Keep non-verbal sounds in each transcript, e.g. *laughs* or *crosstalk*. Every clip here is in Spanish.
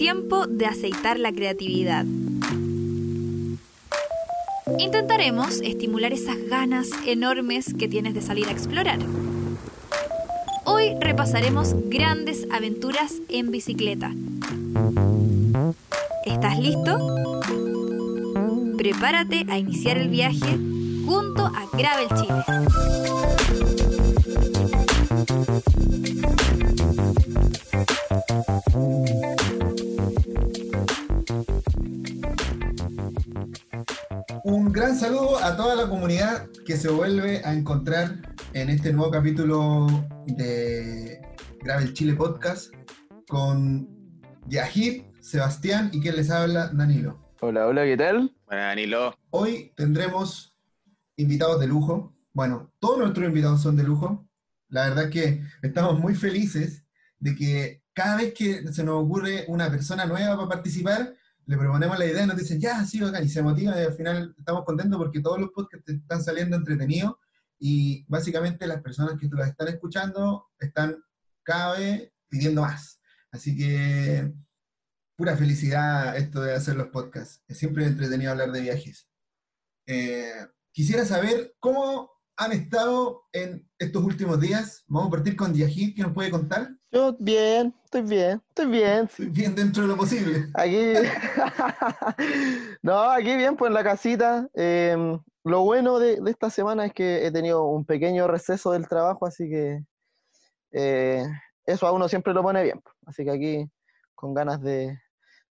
tiempo de aceitar la creatividad. Intentaremos estimular esas ganas enormes que tienes de salir a explorar. Hoy repasaremos grandes aventuras en bicicleta. ¿Estás listo? Prepárate a iniciar el viaje junto a Gravel Chile. Saludo a toda la comunidad que se vuelve a encontrar en este nuevo capítulo de Gravel Chile Podcast con Yahid, Sebastián y quien les habla, Danilo. Hola, hola, ¿qué tal? Bueno, Danilo, Hoy tendremos invitados de lujo. Bueno, todos nuestros invitados son de lujo. La verdad que estamos muy felices de que cada vez que se nos ocurre una persona nueva para participar, le proponemos la idea y nos dicen, ya, sí, y se motivan y al final estamos contentos porque todos los podcasts están saliendo entretenidos y básicamente las personas que las están escuchando están cada vez pidiendo más. Así que pura felicidad esto de hacer los podcasts. Es siempre entretenido hablar de viajes. Eh, quisiera saber cómo han estado en estos últimos días. Vamos a partir con Yahid, que nos puede contar. Yo bien, estoy bien, estoy bien. Estoy bien dentro de lo posible. Aquí, *laughs* no, aquí bien, pues en la casita. Eh, lo bueno de, de esta semana es que he tenido un pequeño receso del trabajo, así que eh, eso a uno siempre lo pone bien. pues. Así que aquí con ganas de,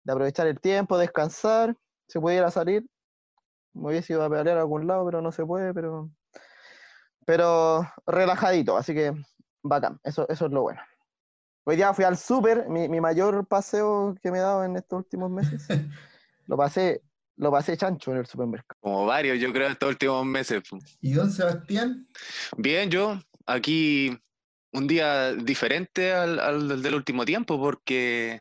de aprovechar el tiempo, descansar, se pudiera salir. Me hubiese ido a pedalear a algún lado, pero no se puede, pero, pero relajadito, así que bacán, eso, eso es lo bueno. Hoy día fui al súper, mi, mi mayor paseo que me he dado en estos últimos meses. *laughs* Lo pasé, lo pasé chancho en el supermercado. como varios, yo creo, estos últimos meses. ¿Y don Sebastián? Bien, yo aquí un día diferente al, al del último tiempo porque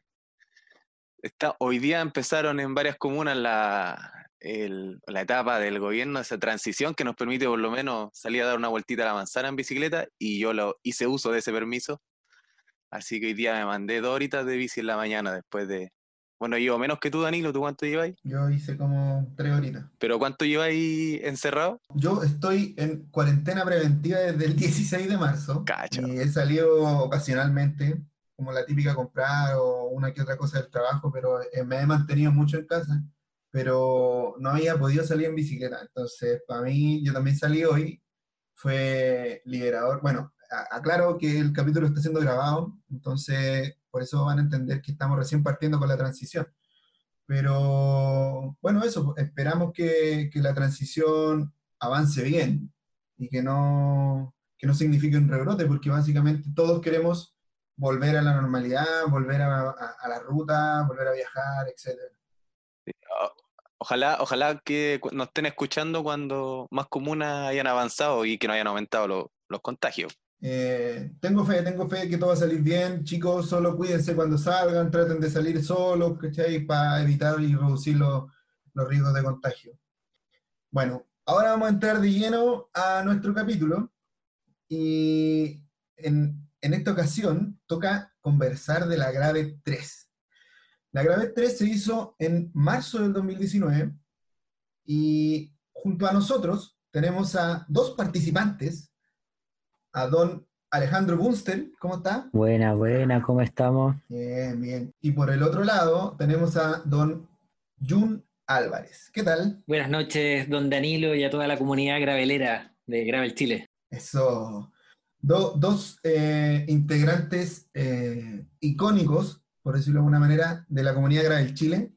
está, hoy día empezaron en varias comunas la, el- la etapa del gobierno, esa transición que nos permite por lo menos salir a dar una vueltita a la manzana en bicicleta y yo lo hice uso de ese permiso. Así que hoy día me mandé dos horitas de bici en la mañana después de... Bueno, llevo menos que tú, Danilo, ¿tú cuánto lleváis? Yo hice como tres horitas. ¿Pero cuánto lleváis encerrado? Yo estoy en cuarentena preventiva desde el 16 de marzo Cacha. y he salido ocasionalmente, como la típica comprar o una que otra cosa del trabajo, pero eh, me he mantenido mucho en casa, pero no había podido salir en bicicleta. Entonces, para mí, yo también salí hoy, fue liberador. Bueno, aclaro que el capítulo está siendo grabado, entonces por eso van a entender que estamos recién partiendo con la transición. Pero bueno, eso, pues, esperamos que, que la transición avance bien y que no, que no signifique un rebrote, porque básicamente todos queremos volver a la normalidad, volver a, a- a la ruta, volver a viajar, etc. Ojalá, ojalá que nos estén escuchando cuando más comunas hayan avanzado y que no hayan aumentado lo- los contagios. Eh, tengo fe, tengo fe que todo va a salir bien. Chicos, solo cuídense cuando salgan, traten de salir solos, ¿cachai? Para evitar y reducir los, los riesgos de contagio. Bueno, ahora vamos a entrar de lleno a nuestro capítulo y en, en esta ocasión toca conversar de la Grave 3. La Grave 3 se hizo en marzo del 2019 y junto a nosotros tenemos a dos participantes a don Alejandro Bunster, ¿cómo está? Buena, buena, ¿cómo estamos? Bien, bien. Y por el otro lado tenemos a don Jun Álvarez. ¿Qué tal? Buenas noches, don Danilo y a toda la comunidad gravelera de Gravel Chile. Eso. Do- dos eh, integrantes eh, icónicos, por decirlo de alguna manera, de la comunidad Gravel Chile.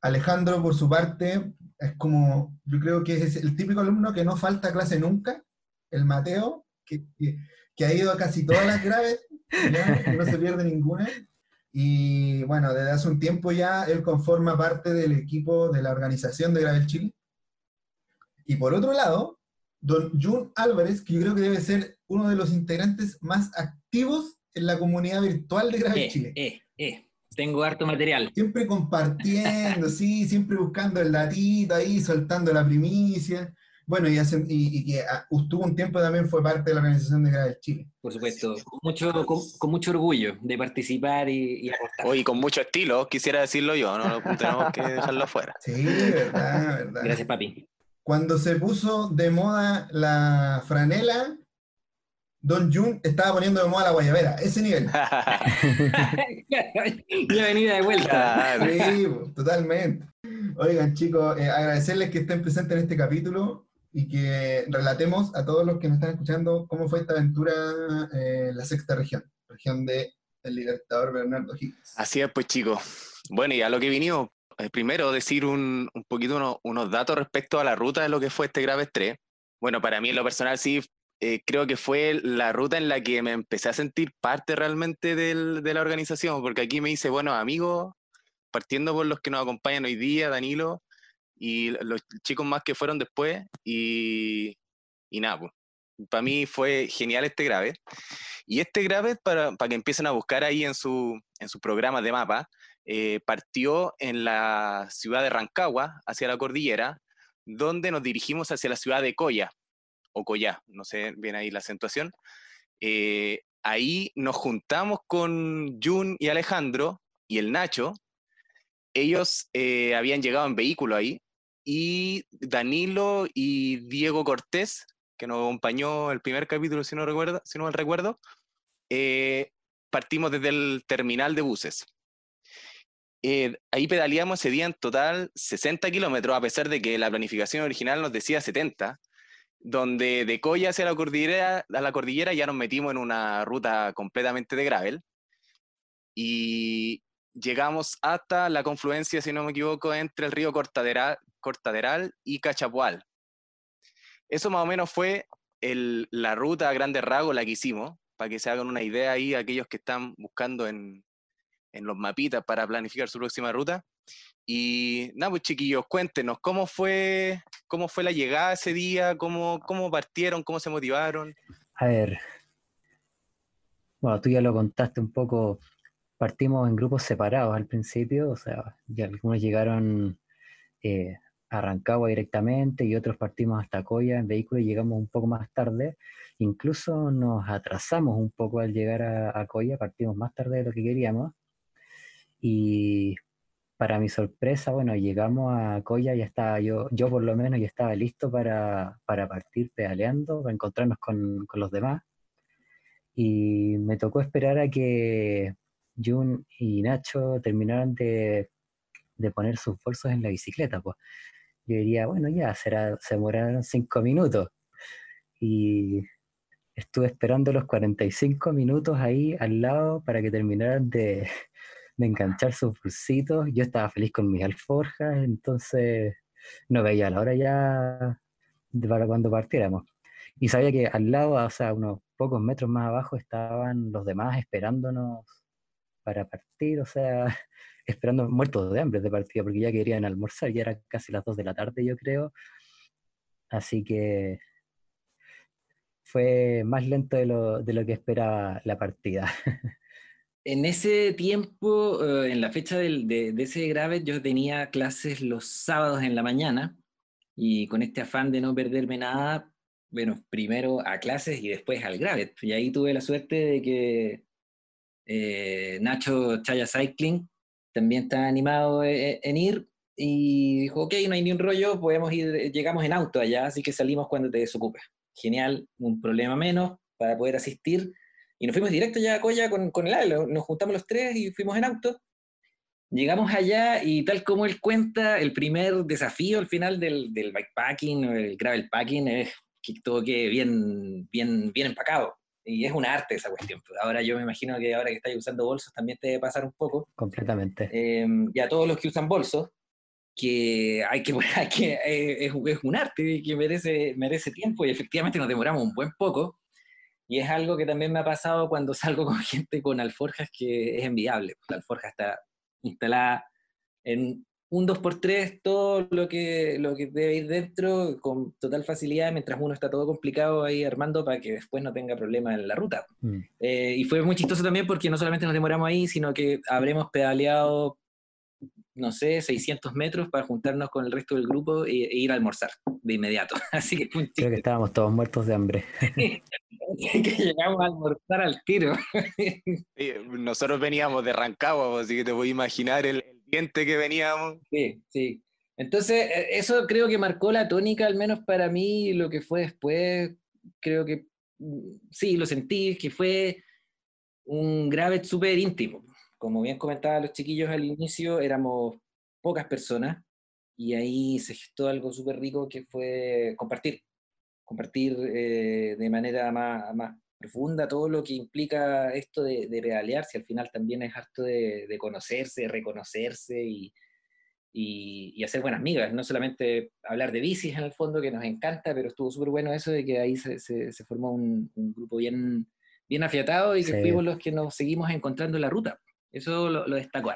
Alejandro, por su parte, es como, yo creo que es el típico alumno que no falta a clase nunca, el Mateo, que, que- que ha ido a casi todas las graves, no se pierde ninguna. Y bueno, desde hace un tiempo ya él conforma parte del equipo de la organización de Gravel Chile. Y por otro lado, don Jun Álvarez, que yo creo que debe ser uno de los integrantes más activos en la comunidad virtual de Gravel Eh, Chile. eh, eh. Tengo harto material. Siempre compartiendo, sí, siempre buscando el datito ahí, soltando la primicia. Bueno, y, hacen- y- y que ah, tuvo un tiempo también fue parte de la organización de Gravel Chile. Por supuesto, con mucho, con, con mucho orgullo de participar y, y aportar. Hoy con mucho estilo, quisiera decirlo yo, no *laughs* tenemos que dejarlo fuera. Sí, verdad, verdad. Gracias, papi. Cuando se puso de moda la franela, Don Jun estaba poniendo de moda la guayabera, ese nivel. *laughs* *laughs* ya venida de vuelta. Claro. Sí, totalmente. Oigan, chicos, eh, agradecerles que estén presentes en este capítulo y que relatemos a todos los que nos están escuchando cómo fue esta aventura eh, en la sexta región, región de el Libertador Bernardo Higgins. Así es, pues chicos. Bueno, y a lo que vinimos, eh, primero decir un, un poquito uno- unos datos respecto a la ruta de lo que fue este grave estrés. Bueno, para mí en lo personal sí, eh, creo que fue la ruta en la que me empecé a sentir parte realmente del- de la organización, porque aquí me hice buenos amigos, partiendo por los que nos acompañan hoy día, Danilo, y los chicos más que fueron después, y, y nada, pues, para mí fue genial este grave. Y este grave, para, para que empiecen a buscar ahí en su, en sus programas de mapa, eh, partió en la ciudad de Rancagua, hacia la cordillera, donde nos dirigimos hacia la ciudad de Coya, o Coyá, no sé bien ahí la acentuación. Eh, ahí nos juntamos con Jun y Alejandro y el Nacho. Ellos eh, habían llegado en vehículo ahí, y Danilo y Diego Cortés, que nos acompañó el primer capítulo, si no, recuerdo, si no mal recuerdo, eh, partimos desde el terminal de buses. Eh, ahí pedaleamos ese día en total 60 kilómetros, a pesar de que la planificación original nos decía 70, donde de Coya hacia la cordillera, a la cordillera ya nos metimos en una ruta completamente de gravel y llegamos hasta la confluencia, si no me equivoco, entre el río Cortaderal, y Cachapual. Eso más o menos fue la ruta a grandes rasgos la que hicimos, para que se hagan una idea ahí aquellos que están buscando en, en los mapitas para planificar su próxima ruta. Y nada, pues chiquillos, cuéntenos cómo fue, cómo fue la llegada ese día, cómo, cómo partieron, cómo se motivaron. A ver, bueno, tú ya lo contaste un poco, partimos en grupos separados al principio, o sea, ya algunos llegaron eh, a Rancagua directamente y otros partimos hasta Coya en vehículo y llegamos un poco más tarde. Incluso nos atrasamos un poco al llegar a, a Coya, partimos más tarde de lo que queríamos. Y para mi sorpresa, bueno, llegamos a Coya, ya estaba yo, yo por lo menos ya estaba listo para, para partir pedaleando, para encontrarnos con, con los demás. Y me tocó esperar a que Jun y Nacho terminaran de, poner sus bolsos en la bicicleta. Pues. Yo diría, bueno, ya, será, se demoraron cinco minutos. Y estuve esperando los 45 minutos ahí al lado para que terminaran de, *laughs* de enganchar sus bolsitos. Yo estaba feliz con mis alforjas, entonces no veía la hora ya para cuando partiéramos. Y sabía que al lado, o sea, unos pocos metros más abajo, estaban los demás esperándonos para partir, o sea, *laughs* esperando muertos de hambre de partida, porque ya querían almorzar, ya era casi las 2 de la tarde, yo creo. Así que fue más lento de lo, de lo que esperaba la partida. *laughs* En ese tiempo, eh, en la fecha de, de ese grave, yo tenía clases los sábados en la mañana y con este afán de no perderme nada, bueno, primero a clases y después al grave. Y ahí tuve la suerte de que eh, Nacho Chaya Cycling también está animado eh, en ir y dijo, ok, no hay ni un rollo, podemos ir, eh, llegamos en auto allá, así que salimos cuando te desocupes. Genial, un problema menos para poder asistir. Y nos fuimos directo ya a Coya con, con el Ale, nos juntamos los tres y fuimos en auto. Llegamos allá y tal como él cuenta, el primer desafío al final del, del bikepacking el gravel packing es que todo quede bien, bien, bien empacado. Y es un arte esa cuestión. Ahora yo me imagino que ahora que estáis usando bolsos también te debe pasar un poco. Completamente. Eh, y a todos los que usan bolsos, que hay que, *laughs* hay que eh, es, es un arte que merece, merece tiempo y efectivamente nos demoramos un buen poco. Y es algo que también me ha pasado cuando *laughs* salgo con gente con alforjas que es enviable. La alforja está instalada en un 2x3, todo lo que, lo que debe ir dentro con total facilidad, mientras uno está todo complicado ahí armando para que después no tenga problema en la ruta. Mm. Eh, y fue muy chistoso también porque no solamente nos demoramos ahí, sino que habremos pedaleado no sé, 600 metros para juntarnos con el resto del grupo e, e ir a almorzar de inmediato. *laughs* Así que fue un Creo que estábamos todos muertos de hambre. *laughs* que llegamos a almorzar al tiro. *laughs* Nosotros veníamos de Rancagua, así que te voy a imaginar el, el diente que veníamos. Sí, sí. Entonces, eh, eso creo que marcó la tónica, al menos para mí, lo que fue después. Creo que mm, sí, lo sentí, que fue un grave súper íntimo. Como bien comentaban los chiquillos al inicio, éramos pocas personas y ahí se gestó algo súper rico que fue compartir. Compartir eh, de manera más profunda todo lo que implica esto de, de pedalear, si al final también es harto de, de conocerse, de reconocerse y, y, y hacer buenas migas, no solamente hablar de bicis en el fondo, que nos encanta, pero estuvo súper bueno eso de que ahí se, se- se formó un, un grupo bien, bien afiatado y que Sí. fuimos los que nos seguimos encontrando en la ruta. Eso lo, lo destaco.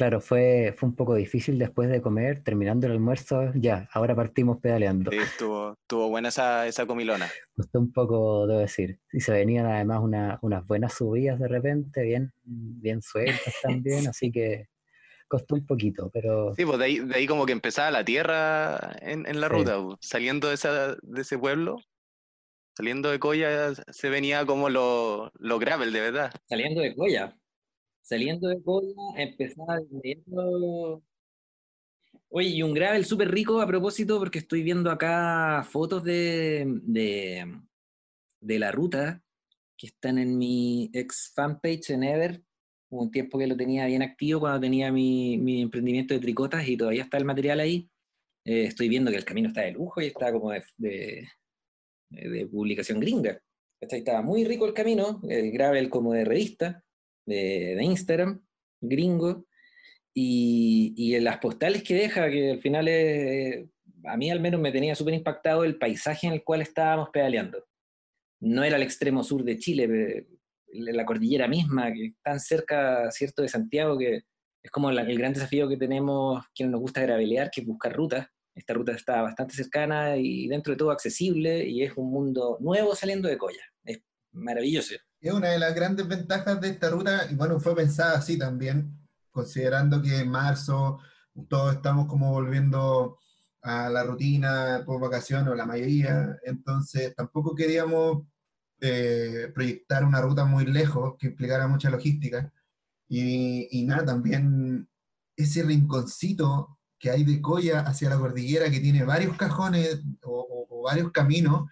Claro, fue, fue un poco difícil después de comer, terminando el almuerzo, ya, ahora partimos pedaleando. Sí, estuvo, estuvo buena esa, esa comilona. Costó un poco, debo decir. Y se venían además una- unas buenas subidas de repente, bien, bien sueltas también, *laughs* así que costó un poquito, pero Sí, pues de ahí, de ahí como que empezaba la tierra en, en la Sí. ruta, pues, saliendo de, esa, de ese pueblo, saliendo de Coya, se venía como lo, lo gravel, de verdad. Saliendo de Coya. Saliendo de Coya, empezaba Oye, y un gravel súper rico a propósito, porque estoy viendo acá fotos de, de, la ruta que están en mi ex fanpage en Ever. Hubo un tiempo que lo tenía bien activo cuando tenía mi, mi emprendimiento de tricotas y todavía está el material ahí. Eh, estoy viendo que el camino está de lujo y está como de, de, de publicación gringa. Estaba muy rico el camino, el gravel como de revista, de, Instagram, gringo, y, y en las postales que deja, que al final es, a mí al menos me tenía súper impactado el paisaje en el cual estábamos pedaleando. No era el extremo sur de Chile, la cordillera misma, que tan cerca, ¿cierto?, de Santiago, que es como el gran desafío que tenemos quienes nos gusta gravelear, que es buscar rutas. Esta ruta está bastante cercana y dentro de todo accesible, y es un mundo nuevo saliendo de Coya. Es maravilloso. Es una de las grandes ventajas de esta ruta, y bueno, fue pensada así también, considerando que en marzo todos estamos como volviendo a la rutina por vacaciones, o la mayoría, entonces tampoco queríamos eh, proyectar una ruta muy lejos que implicara mucha logística. Y, nada, también ese rinconcito que hay de Coya hacia la cordillera, que tiene varios cajones o varios caminos,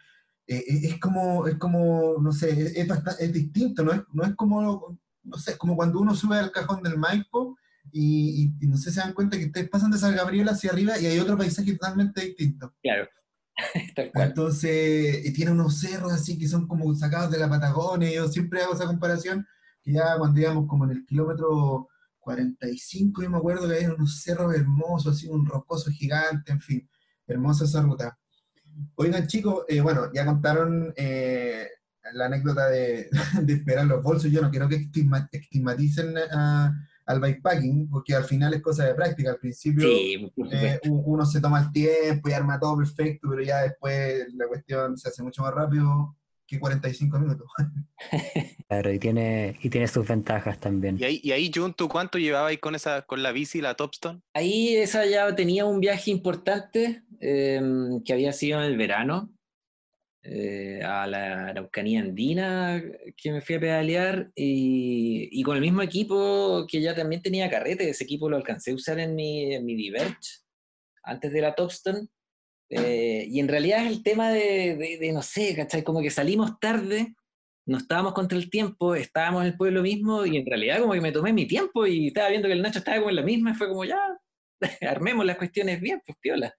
eh, es es como, es como, no sé, es, es basta- es distinto, no es, no es como, no sé, como cuando uno sube al cajón del Maipo y, y- y no sé si se dan cuenta que ustedes pasan de San Gabriel hacia arriba y hay otro paisaje totalmente distinto. Claro, *laughs* tal cual. Entonces, y tiene unos cerros así que son como sacados de la Patagonia, yo siempre hago esa comparación, que ya cuando íbamos como en el kilómetro 45, yo me acuerdo que había unos cerros hermosos, así un rocoso gigante, en fin, hermosa esa ruta. Oigan chicos, eh, bueno, ya contaron eh, la anécdota de, *laughs* de esperar los bolsos, yo no quiero que estigma- estigmaticen a- al bikepacking, porque al final es cosa de práctica, al principio Sí, eh, uno se toma el tiempo y arma todo perfecto, pero ya después la cuestión se hace mucho más rápido que 45 minutos. *laughs* claro, y tiene, y tiene sus ventajas también. Y ahí, y ahí Jun, ¿tú cuánto llevabais con esa, con la bici, la Topstone? Ahí esa ya tenía un viaje importante eh, que había sido en el verano eh, a la Araucanía andina que me fui a pedalear y, y con el mismo equipo que ya también tenía carrete, ese equipo lo alcancé a usar en mi, en mi Diverge antes de la Topstone. Eh, y en realidad es el tema de, no sé, ¿cachai? Como que salimos tarde, no estábamos contra el tiempo, estábamos en el pueblo mismo y en realidad como que me tomé mi tiempo y estaba viendo que el Nacho estaba como en la misma y fue como ya, *laughs* armemos las cuestiones bien, pues piola.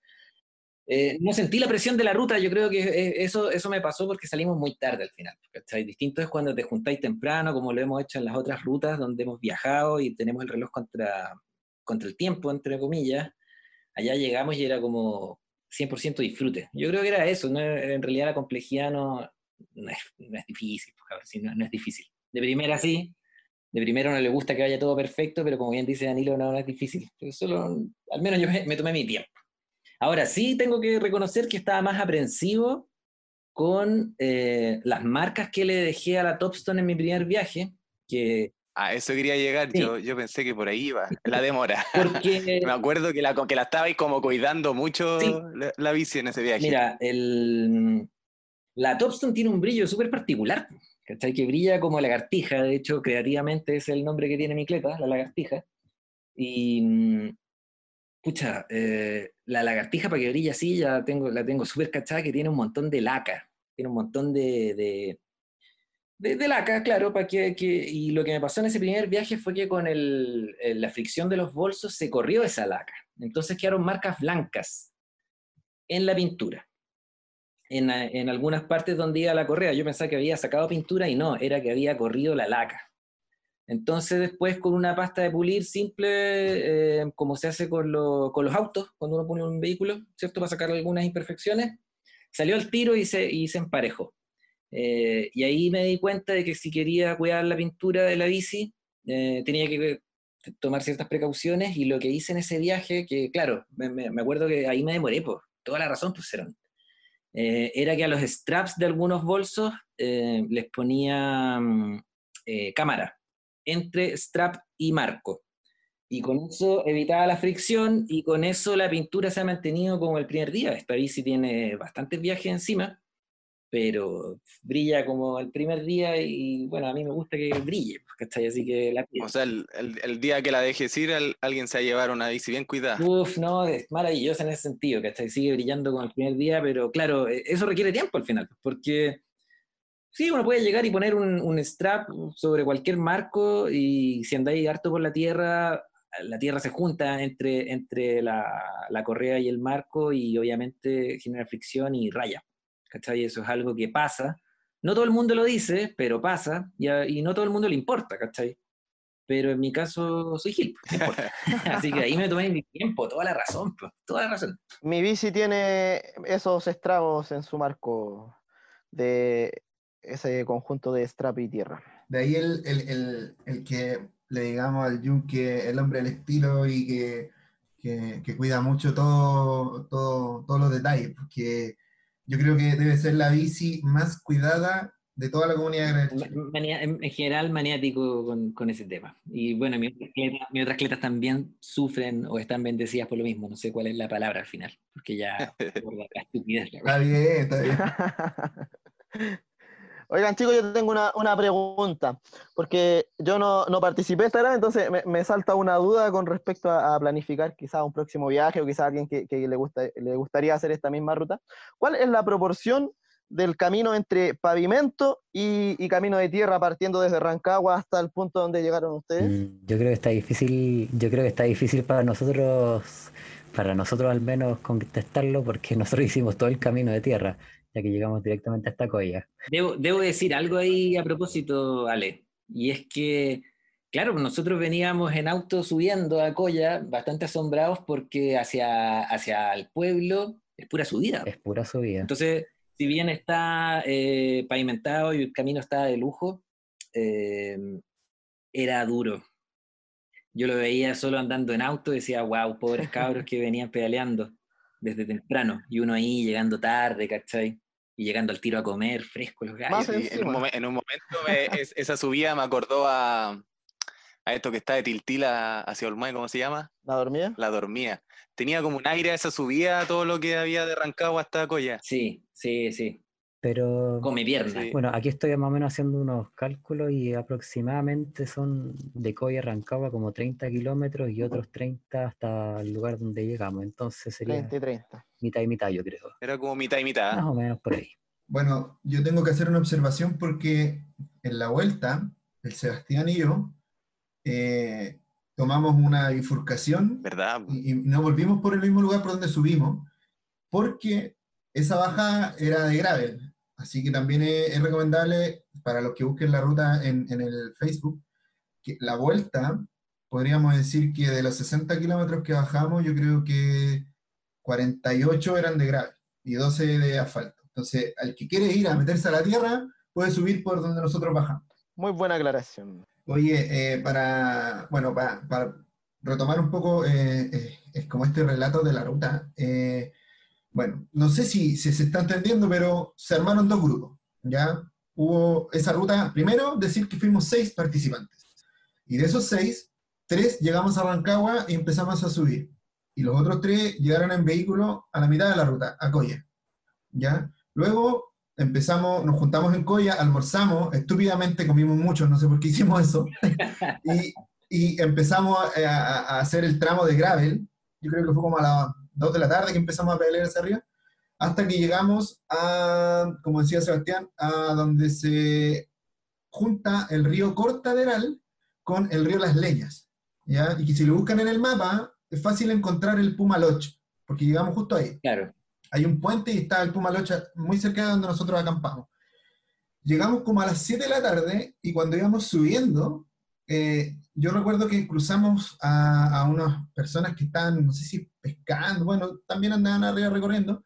Eh, no sentí la presión de la ruta, yo creo que eso, eso me pasó porque salimos muy tarde al final. ¿cachai? Distinto es cuando te juntáis temprano, como lo hemos hecho en las otras rutas donde hemos viajado y tenemos el reloj contra, contra el tiempo, entre comillas. Allá llegamos y era como 100% disfrute. Yo creo que era eso, ¿no? en realidad la complejidad no, no, es, no difícil, pues, no, es difícil. De primera sí, de primero no le gusta que vaya todo perfecto, pero como bien dice Danilo, no, es difícil. Solo, al menos yo me, me, tomé mi tiempo. Ahora sí tengo que reconocer que estaba más aprensivo con eh, las marcas que le dejé a la Topstone en mi primer viaje, que A eso quería llegar, Sí. yo, yo pensé que por ahí iba, la demora. *laughs* Porque, Me acuerdo que la, que la estabais como cuidando mucho Sí. la, la bici en ese viaje. mira, el, la Topstone tiene un brillo súper particular, ¿cachai? Que brilla como lagartija, de hecho, creativamente es el nombre que tiene mi cleta, la lagartija. Y, mm, pucha, eh, la lagartija para que brille así, ya tengo, la tengo súper cachada, que tiene un montón de laca, tiene un montón de, de, de- de laca, claro, para que, y lo que me pasó en ese primer viaje fue que con el- la fricción de los bolsos se corrió esa laca, entonces quedaron marcas blancas en la pintura. En, algunas partes donde iba la correa, yo pensaba que había sacado pintura y no, era que había corrido la laca. Entonces después con una pasta de pulir simple, eh, como se hace con, lo- con los autos, cuando uno pone un vehículo, ¿cierto? Para sacar algunas imperfecciones, salió el tiro y se, y se emparejó. Eh, y ahí me di cuenta de que si quería cuidar la pintura de la bici, eh, tenía que tomar ciertas precauciones y lo que hice en ese viaje, que claro, me, acuerdo que ahí me demoré, por toda la razón pusieron, eh, era que a los straps de algunos bolsos eh, les ponía mm, eh, cámara entre strap y marco. Y con eso evitaba la fricción y con eso la pintura se ha mantenido como el primer día. Esta bici tiene bastantes viajes encima, pero brilla como el primer día y bueno, a mí me gusta que brille, pues, ¿cachai? Así que la. O sea, el, el- el día que la dejes ir, al- alguien se va a llevar una bici bien cuidada. Uf, no, es maravillosa en ese sentido, ¿cachai? Sigue brillando como el primer día, pero claro, eh, eso requiere tiempo al final, porque sí, uno puede llegar y poner un, un strap sobre cualquier marco y si andáis harto por la tierra, la tierra se junta entre, entre la, la correa y el marco y obviamente genera fricción y raya, ¿cachai? Eso es algo que pasa. No todo el mundo lo dice, pero pasa y, a- y no todo el mundo le importa, ¿cachai? Pero en mi caso soy Gil, no importa. *laughs* Así que ahí me tomé mi tiempo, toda la razón, pues, toda la razón. Mi bici tiene esos estragos en su marco de ese conjunto de strap y tierra. De ahí el, el- el- el que le digamos al Jun que el hombre del estilo y que, que- que cuida mucho todo, todo- todos los detalles, porque yo creo que debe ser la bici más cuidada de toda la comunidad de Gran Ma- Chile. mania- en en general maniático con, con ese tema. Y bueno, mis otras, otras atletas también sufren o están bendecidas por lo mismo. No sé cuál es la palabra al final, porque ya *laughs* por la la estupidez. la Está bien, está bien. *laughs* Oigan, chicos, yo tengo una, una pregunta, porque yo no, no participé esta vez, entonces me, me salta una duda con respecto a, a planificar quizás un próximo viaje o quizás alguien que, que le, gusta, le gustaría hacer esta misma ruta. ¿Cuál es la proporción del camino entre pavimento y, y camino de tierra partiendo desde Rancagua hasta el punto donde llegaron ustedes? Mm, Yo creo que está difícil, yo creo que está difícil para nosotros, para nosotros al menos contestarlo, porque *laughs* nosotros hicimos todo el camino de tierra, ya que llegamos directamente a esta colla. Debo, debo decir algo ahí a propósito, Ale, y es que, claro, nosotros veníamos en auto subiendo a Coya bastante asombrados porque hacia, hacia el pueblo es pura subida. Es pura subida. Entonces, si bien está eh, pavimentado y el camino está de lujo, eh, era duro. Yo lo veía solo andando en auto y decía, wow, pobres cabros *laughs* que venían pedaleando desde temprano. Y uno ahí llegando tarde, ¿cachai? Y llegando al tiro a comer, fresco los gallos. En, un momen- en un momento me- es- esa subida me acordó a, a esto que está de Tiltila hacia Olmay, ¿cómo se llama? ¿La dormida? La dormía. Tenía como un aire a esa subida, todo lo que había de Rancagua hasta Coya. Sí, sí, sí. Pero Come pierna. Sí. bueno, aquí estoy más o menos haciendo unos cálculos y aproximadamente son de Coya a Rancagua como 30 kilómetros y otros 30 hasta el lugar donde llegamos. Entonces sería 30 y 30. mitad y mitad, yo creo. Era como mitad y mitad. Más o menos por ahí. Bueno, yo tengo que hacer una observación porque en la vuelta, el Sebastián y yo eh, tomamos una bifurcación ¿Verdad? y, y no volvimos por el mismo lugar por donde subimos, porque esa bajada era de gravel. Así que también es, es recomendable para los que busquen la ruta en, en el Facebook, que la vuelta, podríamos decir que de los 60 kilómetros que bajamos, yo creo que 48 eran de gravel y 12 de asfalto. Entonces, al que quiere ir a meterse a la tierra, puede subir por donde nosotros bajamos. Muy buena aclaración. Oye, eh, para, bueno, para, para retomar un poco, eh, eh, es como este relato de la ruta. Bueno, no sé si, si se está entendiendo, pero se armaron dos grupos, ¿ya? Hubo esa ruta, primero, decir que fuimos seis participantes. Y de esos seis, tres llegamos a Rancagua y empezamos a subir. Y los otros tres llegaron en vehículo a la mitad de la ruta, a Coya. ¿Ya? Luego empezamos, nos juntamos en Coya, almorzamos, estúpidamente comimos mucho, no sé por qué hicimos eso, *laughs* y, y empezamos a, a- a hacer el tramo de gravel, yo creo que fue como a las 2 de la tarde que empezamos a pedalear hacia arriba, hasta que llegamos a, como decía Sebastián, a donde se junta el río Cortaderal con el río Las Leñas, ¿ya? Y que si lo buscan en el mapa, es fácil encontrar el Pumaloch, porque llegamos justo ahí Claro. hay un puente y está el Pumalocha muy cerca de donde nosotros acampamos. Llegamos como a las 7 de la tarde y cuando íbamos subiendo, eh, yo recuerdo que cruzamos a, unas personas que estaban, no sé si pescando, bueno, también andaban arriba recorriendo,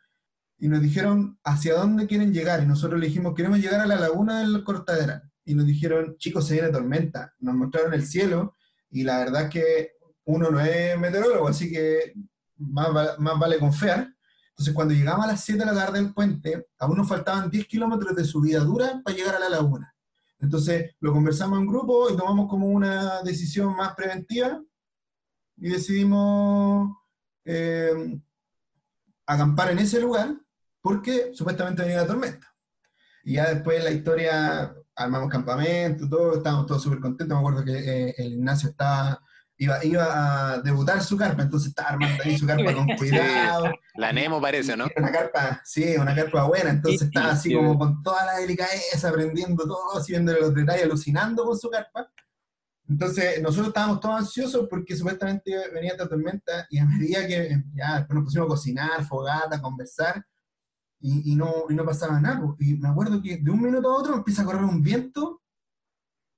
y nos dijeron hacia dónde quieren llegar, y nosotros le dijimos, queremos llegar a la laguna del Cortadera. Y nos dijeron, chicos, se viene tormenta. Nos mostraron el cielo, y la verdad es que uno no es meteorólogo, así que más vale confiar. Entonces, cuando llegamos a las 7 de la tarde del puente, aún nos faltaban 10 kilómetros de subida dura para llegar a la laguna. Entonces, lo conversamos en grupo y tomamos como una decisión más preventiva y decidimos eh, acampar en ese lugar porque supuestamente venía la tormenta. Y ya después la historia, armamos campamento, todo, estábamos todos súper contentos. Me acuerdo que eh, el Ignacio estaba, iba, iba a debutar su carpa, entonces estaba armando ahí su carpa con *laughs* cuidado. La Nemo parece, ¿no? Una carpa, sí, una carpa buena, entonces estaba así sí. como con toda la delicadeza, aprendiendo todo, así viendo los detalles, alucinando con su carpa. Entonces, nosotros estábamos todos ansiosos porque supuestamente venía esta tormenta y a medida que ya después nos pusimos a cocinar, fogata, conversar, y, y no, y no pasaba nada. Y me acuerdo que de un minuto a otro empieza a correr un viento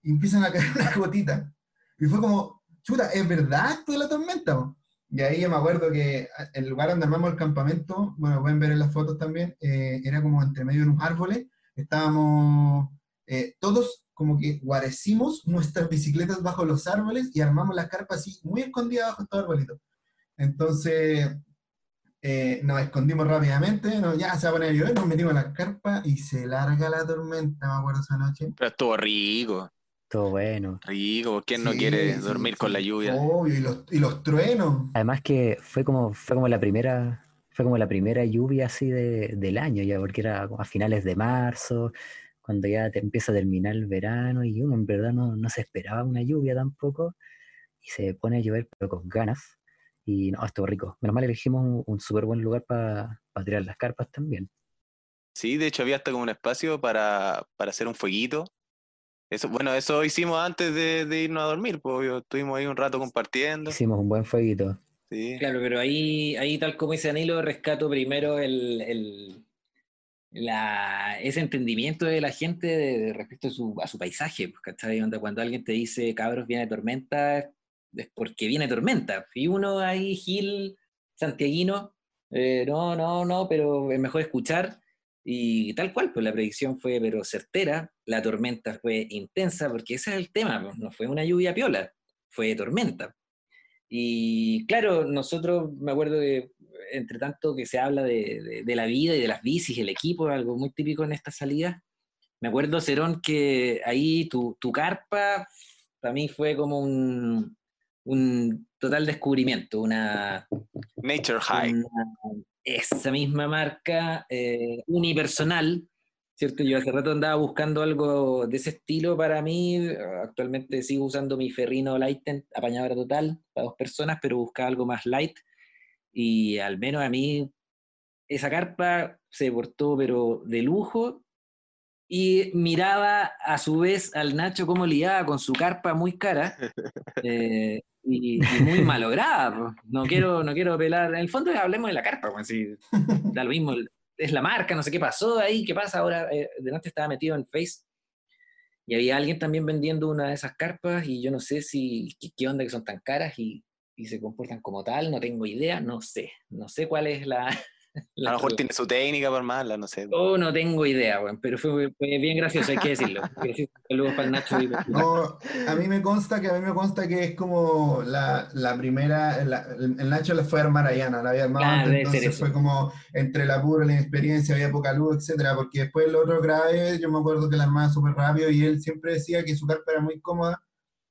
y empiezan a caer *laughs* unas gotitas. Y fue como, chuta, ¿es verdad esto de la tormenta? po?". Y ahí yo me acuerdo que el lugar donde armamos el campamento, bueno, pueden ver en las fotos también, eh, era como entre medio de unos árboles, estábamos eh, todos como que guarecimos nuestras bicicletas bajo los árboles y armamos la carpa así, muy escondida bajo estos arbolitos. Entonces, eh, nos escondimos rápidamente, no, ya se va a poner a llover, nos metimos en la carpa y se larga la tormenta, me acuerdo esa noche. Pero estuvo rico, Todo bueno. rico. ¿Quién no Sí, quiere sí, dormir con sí, la lluvia? Obvio, y los, y los truenos. Además que fue como, fue como la primera, fue como la primera lluvia así de, del año ya, porque era como a finales de marzo, cuando ya te empieza a terminar el verano y uno en verdad no, no se esperaba una lluvia tampoco y se pone a llover pero con ganas y no, estuvo rico. Menos mal elegimos un, un súper buen lugar para tirar las carpas también. Sí, de hecho había hasta como un espacio para, para hacer un fueguito. Eso, bueno, eso hicimos antes de, de irnos a dormir, pues obvio, estuvimos ahí un rato compartiendo. Hicimos un buen fueguito. Sí. Claro, pero ahí, ahí tal como dice Danilo, rescato primero el, el- la, ese entendimiento de la gente de, de respecto a su, a su paisaje. pues, ¿cachai? Cuando alguien te dice, cabros, viene tormenta, es porque viene tormenta. Y uno ahí, Gil, santiaguino, eh, no, no, no, pero es mejor escuchar. Y tal cual, pues la predicción fue pero certera, la tormenta fue intensa, porque ese es el tema, pues, no fue una lluvia piola, fue tormenta. Y claro, nosotros, me acuerdo que entre tanto que se habla de, de- de la vida y de las bicis, el equipo, algo muy típico en estas salidas, me acuerdo, Cerón, que ahí tu, tu carpa para mí fue como un, un total descubrimiento, una, Nature High. una- esa misma marca eh, unipersonal, ¿cierto? Yo hace rato andaba buscando algo de ese estilo para mí, actualmente sigo usando mi Ferrino Lighten, apañadora total, para dos personas, pero buscaba algo más light, y al menos a mí esa carpa se portó pero de lujo, y miraba a su vez al Nacho como liaba con su carpa muy cara, *laughs* eh, y, y muy malograda. No quiero, no quiero apelar. En el fondo hablemos de la carpa, pues, si da lo mismo. Es la marca, no sé qué pasó ahí, qué pasa ahora. Eh, delante estaba metido en Face y había alguien también vendiendo una de esas carpas y yo no sé si qué, qué onda que son tan caras y, y se comportan como tal, no tengo idea, no sé. No sé cuál es la... *laughs* la A lo mejor tiene su técnica para armarla, no sé. Oh, no tengo idea, weón, pero fue, fue bien gracioso, hay que decirlo. *laughs* Saludos para el Nacho. y- No, a mí me consta que a mí me consta que es como la, la primera, la- el, Nacho la fue a armar a Yana, la había armado Claro, antes, debe ser entonces eso. fue como entre la pura, la inexperiencia, había poca luz, etcétera, porque después el otro grave, yo me acuerdo que la armaba súper rápido y él siempre decía que su carpa era muy cómoda,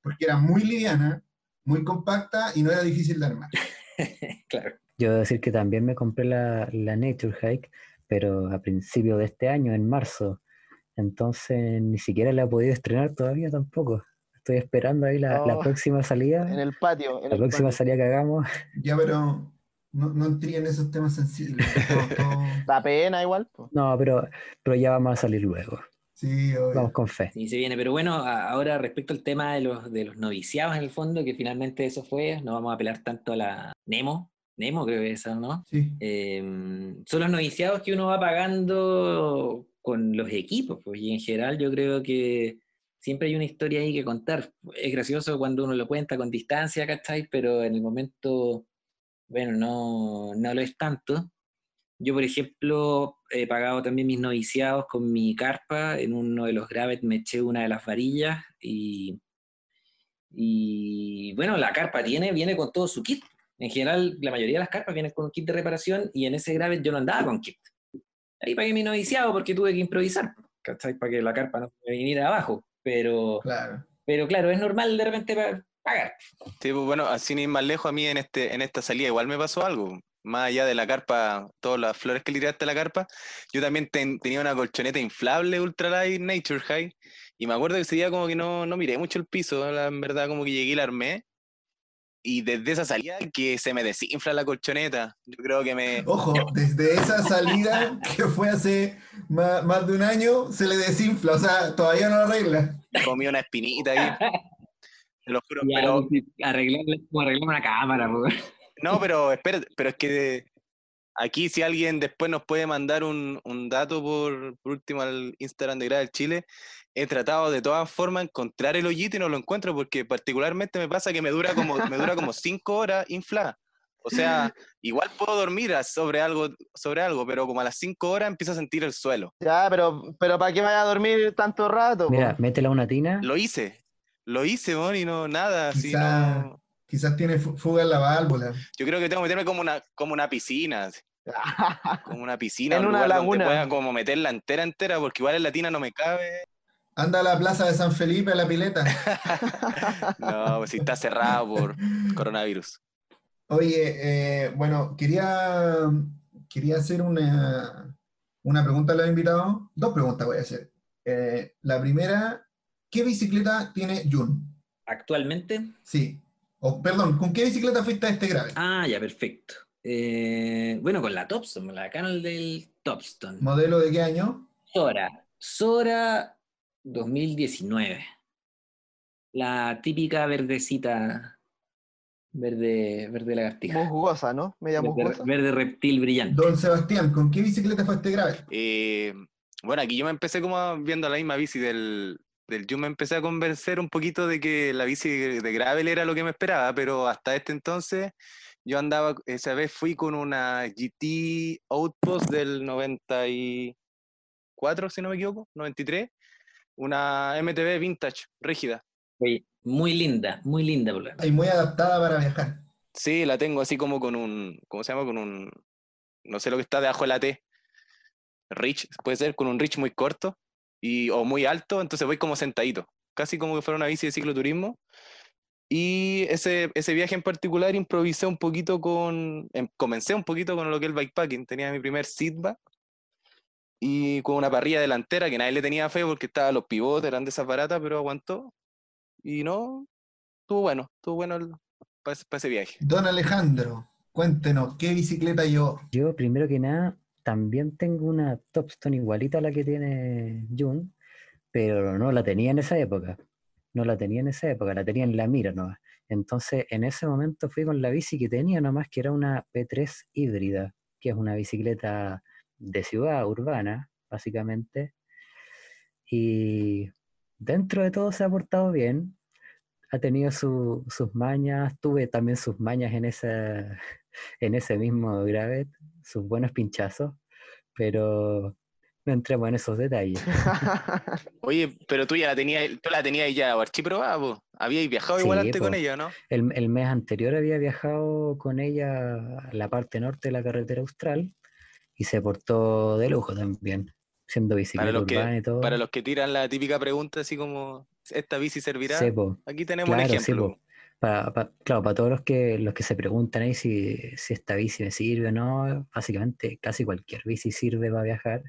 porque era muy liviana, muy compacta y no era difícil de armar. *laughs* claro. Yo debo decir que también me compré la, la Nature Hike, pero a principio de este año, en marzo. Entonces ni siquiera la he podido estrenar todavía tampoco. Estoy esperando ahí la, la Oh, próxima salida. En el patio. En La el próxima patio. salida que hagamos. Ya, pero no, no entré en esos temas sensibles. *laughs* todo- Da pena igual. po. No, pero, pero ya vamos a salir luego. Sí, obvio. Vamos con fe. Sí, se viene. Pero bueno, ahora respecto al tema de los, de los noviciados en el fondo, que finalmente eso fue, no vamos a apelar tanto a la Nemo. Nemo creo que es esa, ¿no? Sí. Eh, son los noviciados que uno va pagando con los equipos, pues, y en general yo creo que siempre hay una historia ahí que contar. Es gracioso cuando uno lo cuenta con distancia, ¿cachai? Pero en el momento, bueno, no, no lo es tanto. Yo, por ejemplo, he pagado también mis noviciados con mi carpa. En uno de los graves me eché una de las varillas y, y bueno, la carpa tiene, viene con todo su kit. En general, la mayoría de las carpas vienen con un kit de reparación y en ese grave yo no andaba con kit. Ahí pagué mi noviciado porque tuve que improvisar, ¿cachai? Para que la carpa no me viniera abajo. Pero, Claro. pero claro, es normal de repente pa- pagar. Sí, pues, bueno, así ni más lejos a mí en, este, en esta salida igual me pasó algo. Más allá de la carpa, todas las flores que le tiraste a la carpa, yo también ten- tenía una colchoneta inflable Ultralight Nature High. Y me acuerdo que ese día como que no, no miré mucho el piso, la- en verdad como que llegué y la armé. Y desde esa salida que se me desinfla la colchoneta. Yo creo que me... Ojo, desde esa salida que fue hace ma- más, de un año, se le desinfla, o sea, todavía no lo arregla. comí una espinita ahí. Te lo juro, Ya, pero... arreglar, como arreglar una cámara, po. No, pero espera, pero es que aquí si alguien después nos puede mandar un, un dato por, por último al Instagram de Gravel Chile, he tratado de todas formas encontrar el hoyito y no lo encuentro porque particularmente me pasa que me dura como, me dura como cinco horas inflada. O sea, igual puedo dormir sobre algo, sobre algo, pero como a las cinco horas empiezo a sentir el suelo. Ya, pero, pero ¿para qué vaya a dormir tanto rato? Mira, métela una tina. Lo hice, lo hice, mon, y no, nada, así Quizá- no- Quizás tiene fu- fuga en la válvula. Yo creo que tengo que meterme como una, como una piscina, así. *laughs* como una piscina, En un una lugar laguna. donde pueda como meterla entera, entera, porque igual en la tina no me cabe. Anda a la plaza de San Felipe, a la pileta. *laughs* No, pues si está cerrado por coronavirus. Oye, eh, bueno, quería, quería hacer una, una pregunta a los invitados. Dos preguntas voy a hacer. Eh, la primera, ¿qué bicicleta tiene Jun? Actualmente, Sí. O, perdón, ¿con qué bicicleta fuiste a este grave? ah, ya, perfecto. Eh, bueno, con la Topstone, la canal del Topstone. ¿Modelo de qué año? Sora. Sora 2019. La típica verdecita. Verde, verde lagartija. Musgosa, ¿no? Media Verde, verde reptil brillante. Don Sebastián, ¿con qué bicicleta este grave? Eh, bueno, aquí yo me empecé como viendo la misma bici del, del Jun, me empecé a convencer un poquito de que la bici de gravel era lo que me esperaba, pero hasta este entonces yo andaba, esa vez fui con una GT Outpost del 94, si no me equivoco, 93, una MTB vintage, rígida. Oye, muy linda, muy linda. Y muy adaptada para viajar. Sí, la tengo así como con un, ¿cómo se llama? Con un, no sé lo que está debajo de la T. Rich, puede ser con un rich muy corto y, o muy alto, entonces voy como sentadito, casi como que fuera una bici de cicloturismo. Y ese, ese viaje en particular improvisé un poquito con, em- comencé un poquito con lo que es el bikepacking. Tenía mi primer seatback y con una parrilla delantera que nadie le tenía fe porque estaba los pivotes, eran de esas baratas, pero aguantó. Y no, estuvo bueno, estuvo bueno para ese viaje. Don Alejandro, cuéntenos, ¿qué bicicleta yo? Yo, primero que nada, también tengo una Topstone igualita a la que tiene Jun, pero no la tenía en esa época. No la tenía en esa época, la tenía en la mira nomás. Entonces, en ese momento fui con la bici que tenía nomás, que era una P3 híbrida, que es una bicicleta de ciudad urbana, básicamente. Y dentro de todo se ha portado bien. Ha tenido su- sus mañas, tuve también sus mañas en esa, *laughs* en ese mismo gravet, sus buenos pinchazos, pero no entremos en esos detalles. *laughs* Oye, pero tú ya la tenías, tú la tenías ya archiprobada, po. Habíais viajado igual Sí, antes con ella, ¿no? El, el mes anterior había viajado con ella a la parte norte de la carretera austral y se portó de lujo también, siendo bicicleta los que- urbana y todo. Para los que tiran la típica pregunta así como, esta bici servirá. Aquí tenemos un Claro, sí, ejemplo. po. Pa- pa- claro, para todos los que, los que se preguntan ahí si, si esta bici me sirve o no, básicamente casi cualquier bici sirve para viajar.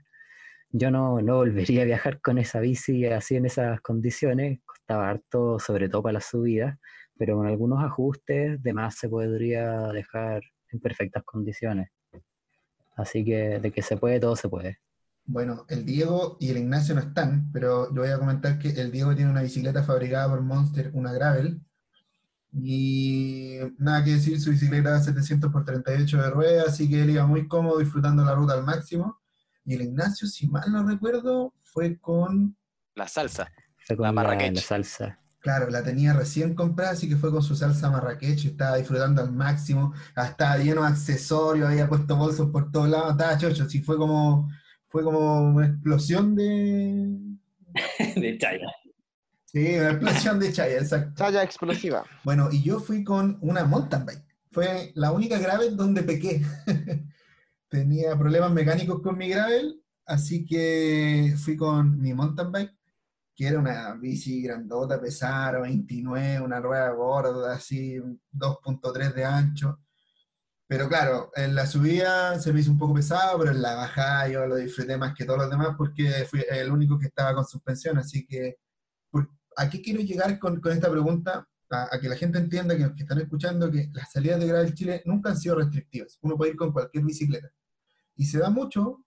Yo no, no volvería a viajar con esa bici así en esas condiciones, costaba harto, sobre todo para las subidas, pero con algunos ajustes, de más se podría dejar en perfectas condiciones. Así que de que se puede, todo se puede. Bueno, el Diego y el Ignacio no están, pero yo voy a comentar que el Diego tiene una bicicleta fabricada por Monster, una Gravel, y nada que decir, su bicicleta 700 por 38 de ruedas, así que él iba muy cómodo disfrutando la ruta al máximo. Y el Ignacio, si mal no recuerdo, fue con, La salsa. Fue La con la, Marrakech. la salsa. Claro, la tenía recién comprada, así que fue con su salsa marrakech y estaba disfrutando al máximo, estaba lleno de accesorios, había puesto bolsos por todos lados, estaba chocho, así fue como, fue como una explosión de... *laughs* de Chaya. Sí, una explosión de chaya, exacto. Chaya explosiva. Bueno, y yo fui con una mountain bike. Fue la única gravel donde pequé. *laughs* Tenía problemas mecánicos con mi gravel, así que fui con mi mountain bike, que era una bici grandota, pesada, 29, una rueda gorda, así 2.3 de ancho. Pero claro, en la subida se me hizo un poco pesado, pero en la bajada yo lo disfruté más que todos los demás porque fui el único que estaba con suspensión, así que ¿a qué quiero llegar con, con esta pregunta? A, a que la gente entienda, que los que están escuchando, que las salidas de Gravel Chile nunca han sido restrictivas. Uno puede ir con cualquier bicicleta. Y se da mucho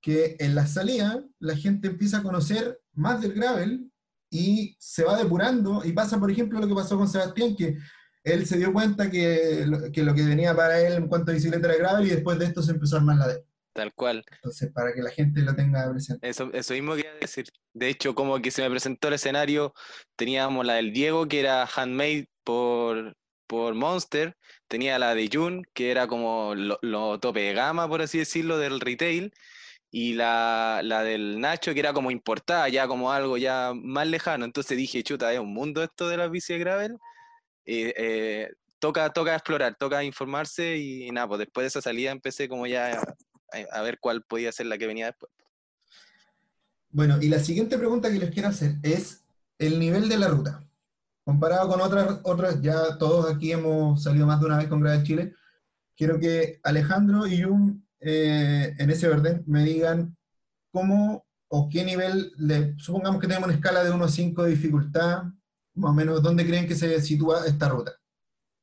que en la salida la gente empieza a conocer más del gravel y se va depurando y pasa, por ejemplo, lo que pasó con Sebastián, que él se dio cuenta que lo que, lo que venía para él en cuanto a bicicleta era gravel y después de esto se empezó a armar la de. Tal cual. Entonces, para que la gente lo tenga presente. Eso, eso mismo quería decir. De hecho, como que se me presentó el escenario, teníamos la del Diego, que era handmade por, por Monster, tenía la de Jun, que era como lo, lo tope de gama, por así decirlo, del retail, y la, la del Nacho, que era como importada, ya como algo ya más lejano. Entonces dije, chuta, es un mundo esto de las bici de gravel. Eh, eh, toca, toca explorar, toca informarse y, nada, pues después de esa salida empecé como ya a, a ver cuál podía ser la que venía después. Bueno, y la siguiente pregunta que les quiero hacer es el nivel de la ruta. Comparado con otras, otras ya todos aquí hemos salido más de una vez con Gravel Chile, quiero que Alejandro y Jun eh, en ese orden me digan cómo o qué nivel, de, supongamos que tenemos una escala de 1 a 5 de dificultad, más o menos, ¿dónde creen que se sitúa esta ruta?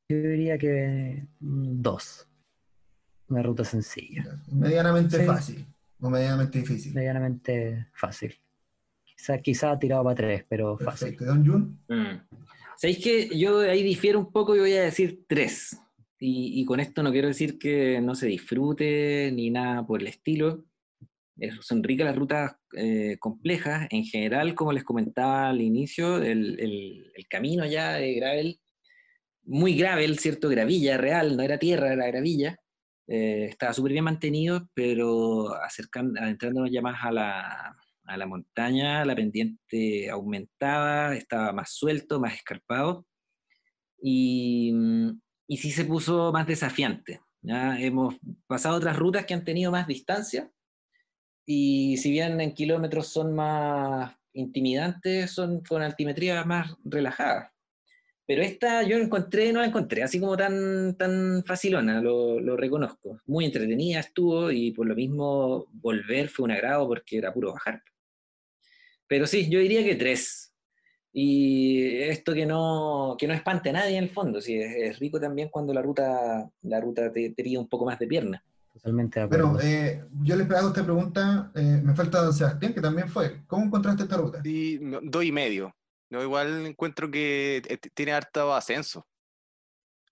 Yo diría que mm, dos. Una ruta sencilla, Medianamente Sí. fácil o medianamente difícil. medianamente fácil. Quizá, quizá tirado para tres, pero fácil. ¿Don Jun? Mm. ¿Sabéis que yo ahí difiero un poco y voy a decir tres? Y, y con esto no quiero decir que no se disfrute ni nada por el estilo. Eh, Son ricas las rutas eh, complejas. En general, como les comentaba al inicio, el, el- el camino ya de gravel, muy gravel, ¿cierto? Gravilla real, no era tierra, era gravilla. Eh, estaba súper bien mantenido, pero acercando, adentrándonos ya más a la, a la montaña, la pendiente aumentaba, estaba más suelto, más escarpado, y, mm, y sí se puso más desafiante. ¿ya? Hemos pasado otras rutas que han tenido más distancia, y si bien en kilómetros son más intimidantes, son con altimetría más relajadas. Pero esta yo encontré, no la encontré así como tan, tan facilona, lo, lo reconozco. Muy entretenida estuvo y por lo mismo volver fue un agrado porque era puro bajar. Pero sí, yo diría que tres. Y esto que no, que no espante a nadie en el fondo, sí, es, es rico también cuando la ruta, la ruta te, te pide un poco más de pierna. Totalmente de acuerdo. Bueno, eh, yo les hago esta pregunta, eh, me falta don Sebastián, que también fue. ¿Cómo encontraste esta ruta? Sí, no, dos y medio. Yo igual encuentro que eh, tiene harto ascenso.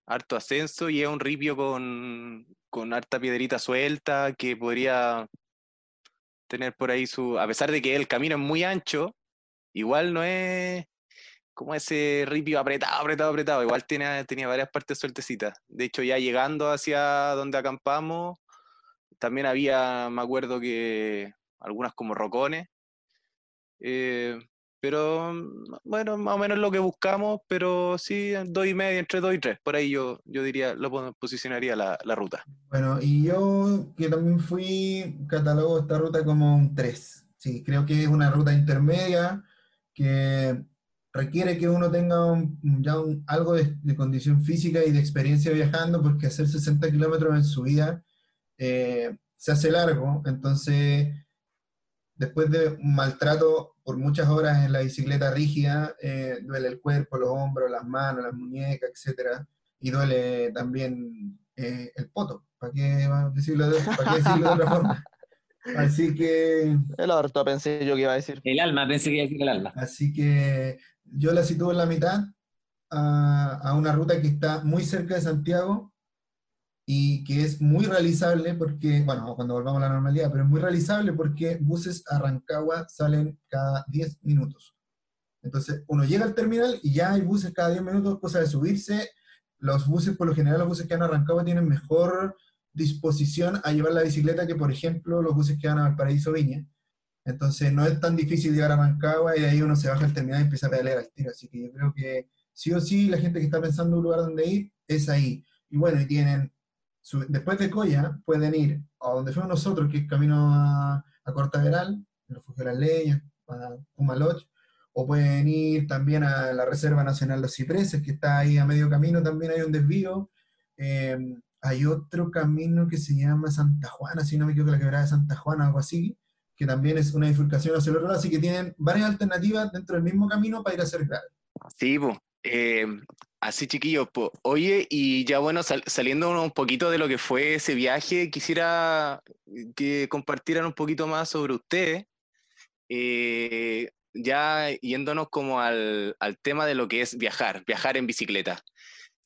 Harto ascenso y es un ripio con, con harta piedrita suelta que podría tener por ahí su. A pesar de que el camino es muy ancho, igual no es como ese ripio apretado, apretado, apretado. Igual tiene, tenía varias partes sueltecitas. De hecho, ya llegando hacia donde acampamos, también había, me acuerdo que algunas como rocones. Eh, pero mm, bueno, más o menos lo que buscamos, pero sí, dos y medio, entre dos y tres. Por ahí yo, yo diría, lo posicionaría la, la ruta. Bueno, y yo que también fui, catalogo esta ruta como un 3. Sí, creo que es una ruta intermedia que requiere que uno tenga un- ya un- algo de, de condición física y de experiencia viajando, porque hacer 60 kilómetros en subida eh, se hace largo, entonces después de un maltrato por muchas horas en la bicicleta rígida, eh, duele el cuerpo, los hombros, las manos, las muñecas, etc. Y duele también eh, el poto, ¿para qué decirlo de, para qué decirlo de otra forma? *laughs* Así que, El orto pensé yo que iba a decir. El alma, pensé que iba a decir el alma. así que yo la sitúo en la mitad a, una ruta que está muy cerca de Santiago y que es muy realizable porque, bueno, cuando volvamos a la normalidad, pero es muy realizable porque buses a Rancagua salen cada 10 minutos. Entonces, uno llega al terminal y ya hay buses cada 10 minutos, cosa de subirse. Los buses, por lo general, los buses que van a Rancagua tienen mejor disposición a llevar la bicicleta que, por ejemplo, los buses que van a Valparaíso Viña. Entonces, no es tan difícil llegar a Rancagua y ahí uno se baja al terminal y empieza a pedalear al tiro. Así que yo creo que sí o sí, la gente que está pensando un lugar donde ir es ahí. Y bueno, y tienen, su- después de Coya, pueden ir a donde fuimos nosotros, que es camino a, a Cortaveral, el refugio de las leñas, a Pumaloch, o pueden ir también a la Reserva Nacional Los Cipreses, que está ahí a medio camino, también hay un desvío. Eh, hay otro camino que se llama Santa Juana, si no me equivoco, la quebrada de Santa Juana, algo así, que también es una bifurcación hacia el otro lado, así que tienen varias alternativas dentro del mismo camino para ir a hacer grave. Sí, po. Eh, así chiquillos, po. Oye, y ya bueno, sal- saliendo un poquito de lo que fue ese viaje, quisiera que compartieran un poquito más sobre ustedes, eh, ya yéndonos como al, al tema de lo que es viajar, viajar en bicicleta.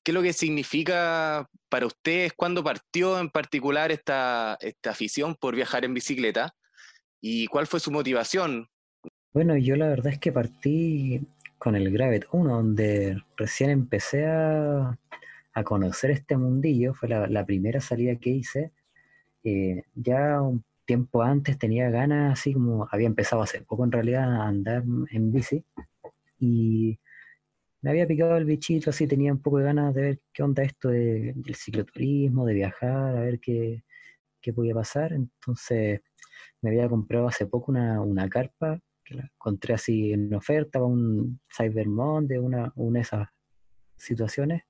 ¿Qué es lo que significa para ustedes? ¿Cuándo partió en particular esta, esta afición por viajar en bicicleta? ¿Y cuál fue su motivación? Bueno, yo la verdad es que partí con el Gravet 1, donde recién empecé a, a conocer este mundillo, fue la, primera salida que hice. Eh, ya un tiempo antes tenía ganas, así como había empezado hace poco en realidad a andar en bici, y me había picado el bichito, así tenía un poco de ganas de ver qué onda esto de- del cicloturismo, de viajar, a ver qué, qué podía pasar. Entonces me había comprado hace poco una, una carpa que la encontré así en oferta, un Cyber Monday, una, una de esas situaciones,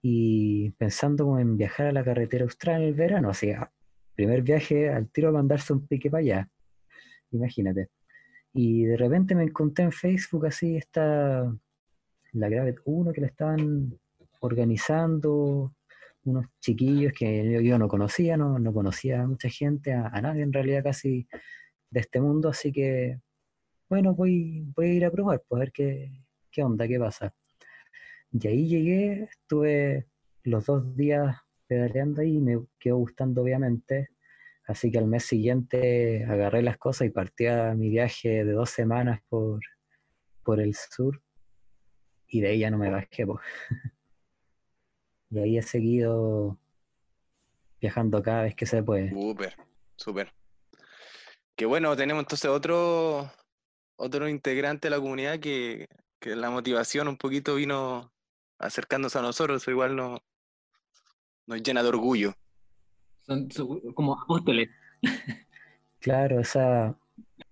y pensando en viajar a la carretera austral en el verano, así, a- primer viaje al tiro a mandarse un pique para allá, imagínate. Y de repente me encontré en Facebook así esta, la Gravet 1 que la estaban organizando unos chiquillos que yo, no conocía, no, no conocía a mucha gente, a, a nadie en realidad casi de este mundo, así que bueno, voy, voy a ir a probar, pues a ver qué, qué onda, qué pasa. Y ahí llegué, estuve los dos días pedaleando ahí y me quedó gustando obviamente, así que al mes siguiente agarré las cosas y partí a mi viaje de dos semanas por, por el sur y de ahí ya no me bajé, pues. *laughs* Y ahí he seguido viajando cada vez que se puede. Súper, súper. Qué bueno, tenemos entonces otro, otro integrante de la comunidad que, que la motivación un poquito vino acercándose a nosotros, eso igual nos, nos llena de orgullo. Son, son como apóstoles. *laughs* Claro, esa,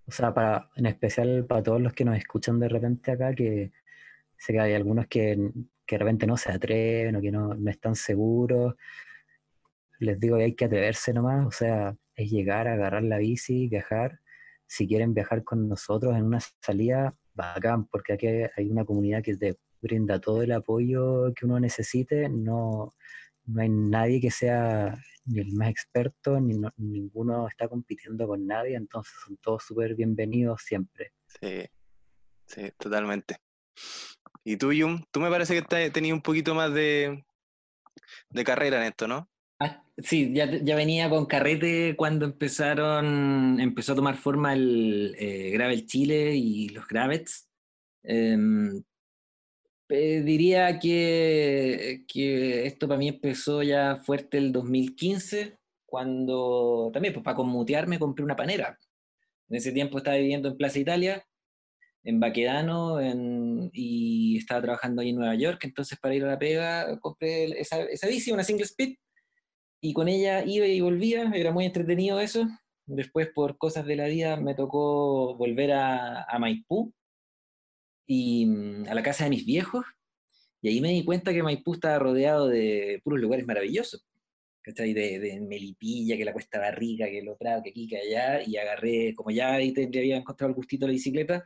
o sea, para, en especial para todos los que nos escuchan de repente acá, que sé que hay algunos que, que de repente no se atreven o que no, no están seguros. Les digo que hay que atreverse nomás, o sea, es llegar, agarrar la bici, viajar. Si quieren viajar con nosotros en una salida, bacán, porque aquí hay una comunidad que te brinda todo el apoyo que uno necesite. No, no hay nadie que sea ni el más experto, ni no- ninguno está compitiendo con nadie, entonces son todos súper bienvenidos siempre. Sí, sí, totalmente. Y tú, Yum, tú me parece que te- tenías un poquito más de, de carrera en esto, ¿no? Ah, sí, ya, ya venía con carrete cuando empezaron, empezó a tomar forma el eh, Gravel Chile y los Gravets. Em, eh, diría que, que esto para mí empezó ya fuerte el 2015, cuando también pues, para conmutearme compré una panera. En ese tiempo estaba viviendo en Plaza Italia, en Baquedano, y estaba trabajando ahí en Nueva York, entonces para ir a la pega compré esa, esa bici, una single speed, y con ella iba y volvía, era muy entretenido eso. Después, por cosas de la vida, me tocó volver a, a Maipú y mm, a la casa de mis viejos, y ahí me di cuenta que Maipú estaba rodeado de puros lugares maravillosos. ¿Cachai? De, de Melipilla, que la Cuesta Barriga, que lo Prado, que aquí, que allá, y agarré, como ya ahí te, había encontrado el gustito de la bicicleta,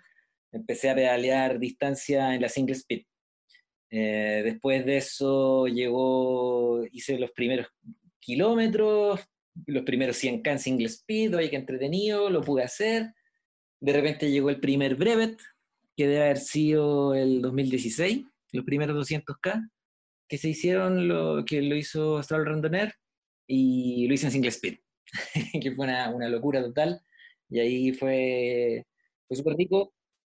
empecé a pedalear distancia en la single speed. Eh, después de eso llegó, hice los primeros kilómetros, los primeros 100K en single speed, oye, que entretenido, lo pude hacer. De repente llegó el primer brevet, que debe haber sido el 2016, los primeros 200K, que se hicieron, lo, que lo hizo Astral Randoner, y lo hice en single speed, *laughs* que fue una, una, locura total. Y ahí fue, fue súper rico.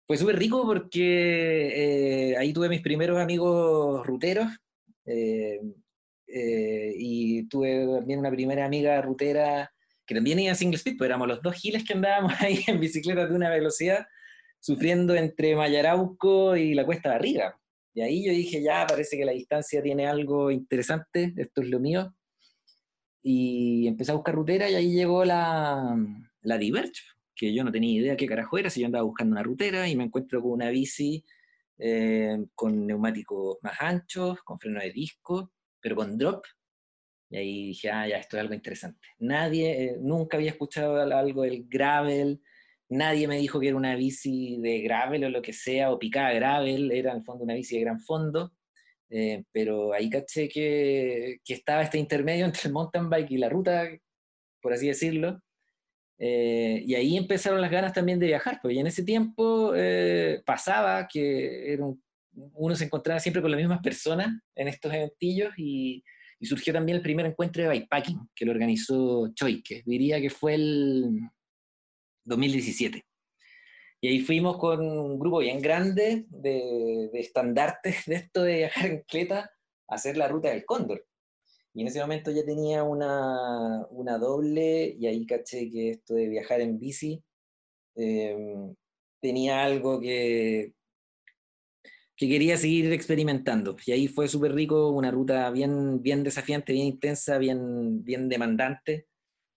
Fue súper rico porque eh, ahí tuve mis primeros amigos ruteros. Eh, eh, y tuve también una primera amiga rutera que también iba en single speed, pues éramos los dos giles que andábamos *laughs* ahí en bicicleta de una velocidad, sufriendo entre Mayarauco y la Cuesta de Arriba. Y ahí yo dije, ya, parece que la distancia tiene algo interesante, esto es lo mío. Y empecé a buscar rutera y ahí llegó la, la Diverge, que yo no tenía idea qué carajo era, si yo andaba buscando una rutera y me encuentro con una bici eh, con neumáticos más anchos, con freno de disco, pero con drop. Y ahí dije, ah, ya, esto es algo interesante. Nadie, eh, nunca había escuchado algo del gravel, nadie me dijo que era una bici de gravel o lo que sea, o picada gravel, era en el fondo una bici de gran fondo. Eh, pero ahí caché que, que, estaba este intermedio entre el mountain bike y la ruta, por así decirlo. Eh, y ahí empezaron las ganas también de viajar, porque en ese tiempo pasaba que uno se encontraba siempre con las mismas personas en estos eventillos y, surgió también el primer encuentro de bikepacking que lo organizó Choi, que diría que fue el 2017. Y ahí fuimos con un grupo bien grande de, estandartes de esto de viajar en cleta a hacer la ruta del Cóndor. Y en ese momento ya tenía una, una doble y ahí caché que esto de viajar en bici eh, tenía algo que, que quería seguir experimentando. Y ahí fue súper rico, una ruta bien, bien desafiante, bien intensa, bien, bien demandante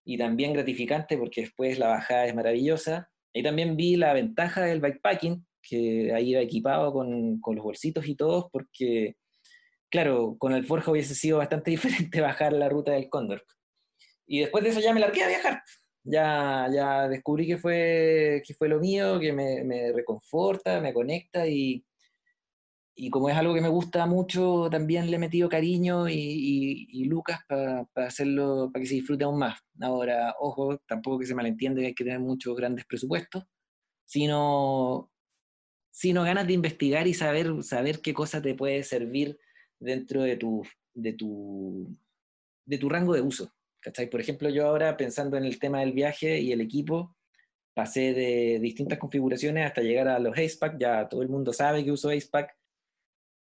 y también gratificante porque después la bajada es maravillosa. Ahí también vi la ventaja del bikepacking, que ahí iba equipado con, con los bolsitos y todo, porque, claro, con el Forja hubiese sido bastante *laughs* diferente bajar la ruta del Cóndor. Y después de eso ya me largué a viajar. Ya, ya descubrí que fue, que fue lo mío, que me, me reconforta, me conecta y, y como es algo que me gusta mucho, también le he metido cariño y, Lucas para hacerlo, para que se disfrute aún más. Ahora, ojo, tampoco que se malentiende que hay que tener muchos grandes presupuestos, sino, sino ganas de investigar y saber, saber qué cosa te puede servir dentro de tu, de tu, de tu rango de uso. ¿cachai? Por ejemplo, yo ahora pensando en el tema del viaje y el equipo, pasé de distintas configuraciones hasta llegar a los AcePack, ya todo el mundo sabe que uso AcePack,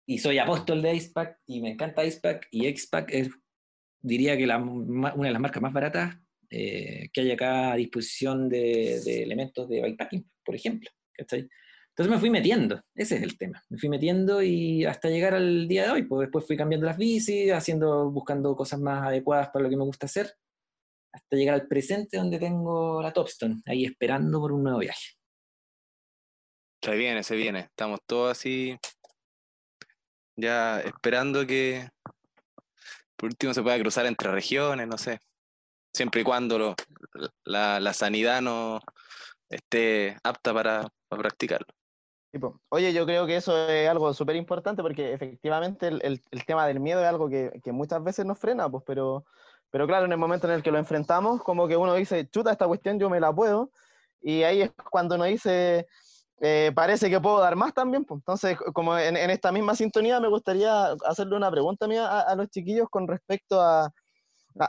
y soy apóstol de Acepack y me encanta Acepack y Xpack es, diría que la, una de las marcas más baratas eh, que hay acá a disposición de, elementos de bikepacking, por ejemplo. Entonces me fui metiendo, ese es el tema. Me fui metiendo y hasta llegar al día de hoy, pues después fui cambiando las bicis, haciendo, buscando cosas más adecuadas para lo que me gusta hacer, hasta llegar al presente donde tengo la Topstone, ahí esperando por un nuevo viaje. Se viene, se viene. Estamos todos así ya esperando que por último se pueda cruzar entre regiones, no sé. Siempre y cuando la, sanidad no esté apta para, practicarlo. Oye, yo creo que eso es algo súper importante porque efectivamente el, tema del miedo es algo que, muchas veces nos frena, pues, pero, pero claro, en el momento en el que lo enfrentamos, como que uno dice, chuta, esta cuestión yo me la puedo, y ahí es cuando uno dice, eh, parece que puedo dar más también. Pues. Entonces, como en, esta misma sintonía, me gustaría hacerle una pregunta a, a, los chiquillos con respecto a,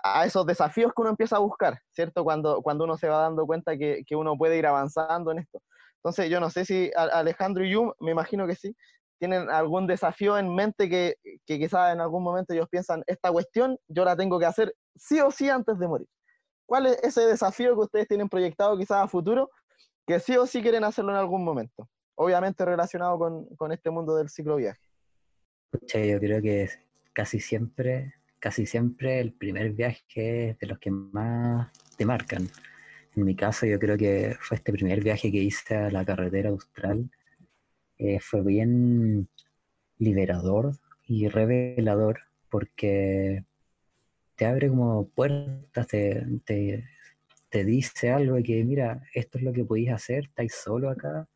a, esos desafíos que uno empieza a buscar, ¿cierto? Cuando, cuando uno se va dando cuenta que, que uno puede ir avanzando en esto. Entonces, yo no sé si Alejandro y Yum, me imagino que sí, tienen algún desafío en mente que, que quizás en algún momento ellos piensan, esta cuestión yo la tengo que hacer sí o sí antes de morir. ¿Cuál es ese desafío que ustedes tienen proyectado quizás a futuro que sí o sí quieren hacerlo en algún momento. Obviamente relacionado con, con este mundo del cicloviaje. yo creo que casi siempre, casi siempre el primer viaje es de los que más te marcan. En mi caso, yo creo que fue este primer viaje que hice a la carretera austral. eh, fue bien liberador y revelador porque te abre como puertas, te, te, te dice algo de que, mira, esto es lo que podéis hacer, estáis solo acá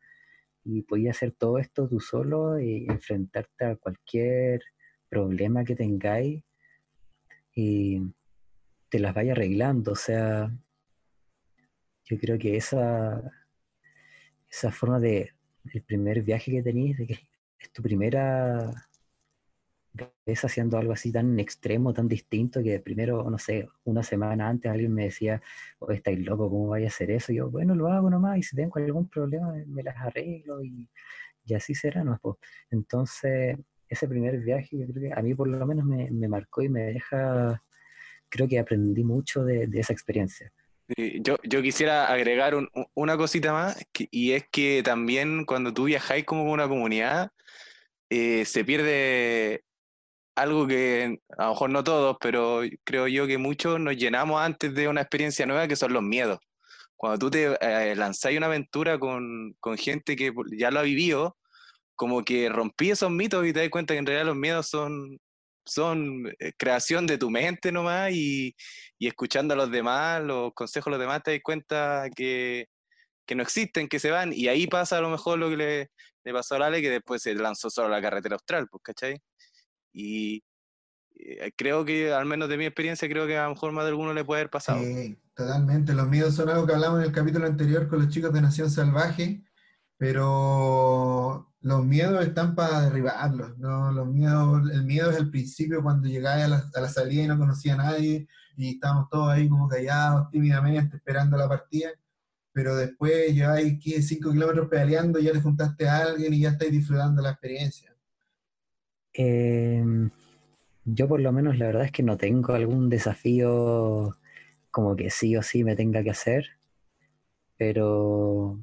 y podías hacer todo esto tú solo y enfrentarte a cualquier problema que tengáis y te las vaya arreglando. O sea, yo creo que esa, esa forma de, el primer viaje que tenéis, de que es tu primera vez haciendo algo así tan extremo, tan distinto, que primero, no sé, una semana antes alguien me decía, oh, estáis loco, ¿cómo vais a hacer eso? Y yo, bueno, lo hago nomás, y si tengo algún problema me las arreglo, y, y así será, ¿no? Pues, entonces, ese primer viaje, yo creo que a mí por lo menos me, me marcó y me deja, creo que aprendí mucho de, de esa experiencia. Yo, yo, quisiera agregar un, una cosita más, y es que también cuando tú viajáis como una comunidad, eh, se pierde algo que a lo mejor no todos, pero creo yo que muchos nos llenamos antes de una experiencia nueva, que son los miedos. Cuando tú te eh, lanzáis una aventura con, con, gente que ya lo ha vivido, como que rompí esos mitos y te das cuenta que en realidad los miedos son, son eh, creación de tu mente nomás y, y escuchando a los demás, los consejos de los demás, te das cuenta que, que no existen, que se van, y ahí pasa a lo mejor lo que le, le pasó a Lale, que después se lanzó solo a la carretera austral, pues, ¿cachai? Y eh, creo que, al menos de mi experiencia, creo que a lo mejor más de alguno le puede haber pasado. Sí, totalmente. Los miedos son algo que hablamos en el capítulo anterior con los chicos de Nación Salvaje, pero los miedos están para derribarlos, ¿no? Los miedos, el miedo es el principio cuando llegáis a la, a la salida y no conocía a nadie y estábamos todos ahí como callados, tímidamente, esperando la partida pero después lleváis 5 kilómetros pedaleando, ya le juntaste a alguien y ya estáis disfrutando la experiencia. Em, yo por lo menos la verdad es que no tengo algún desafío como que sí o sí me tenga que hacer, pero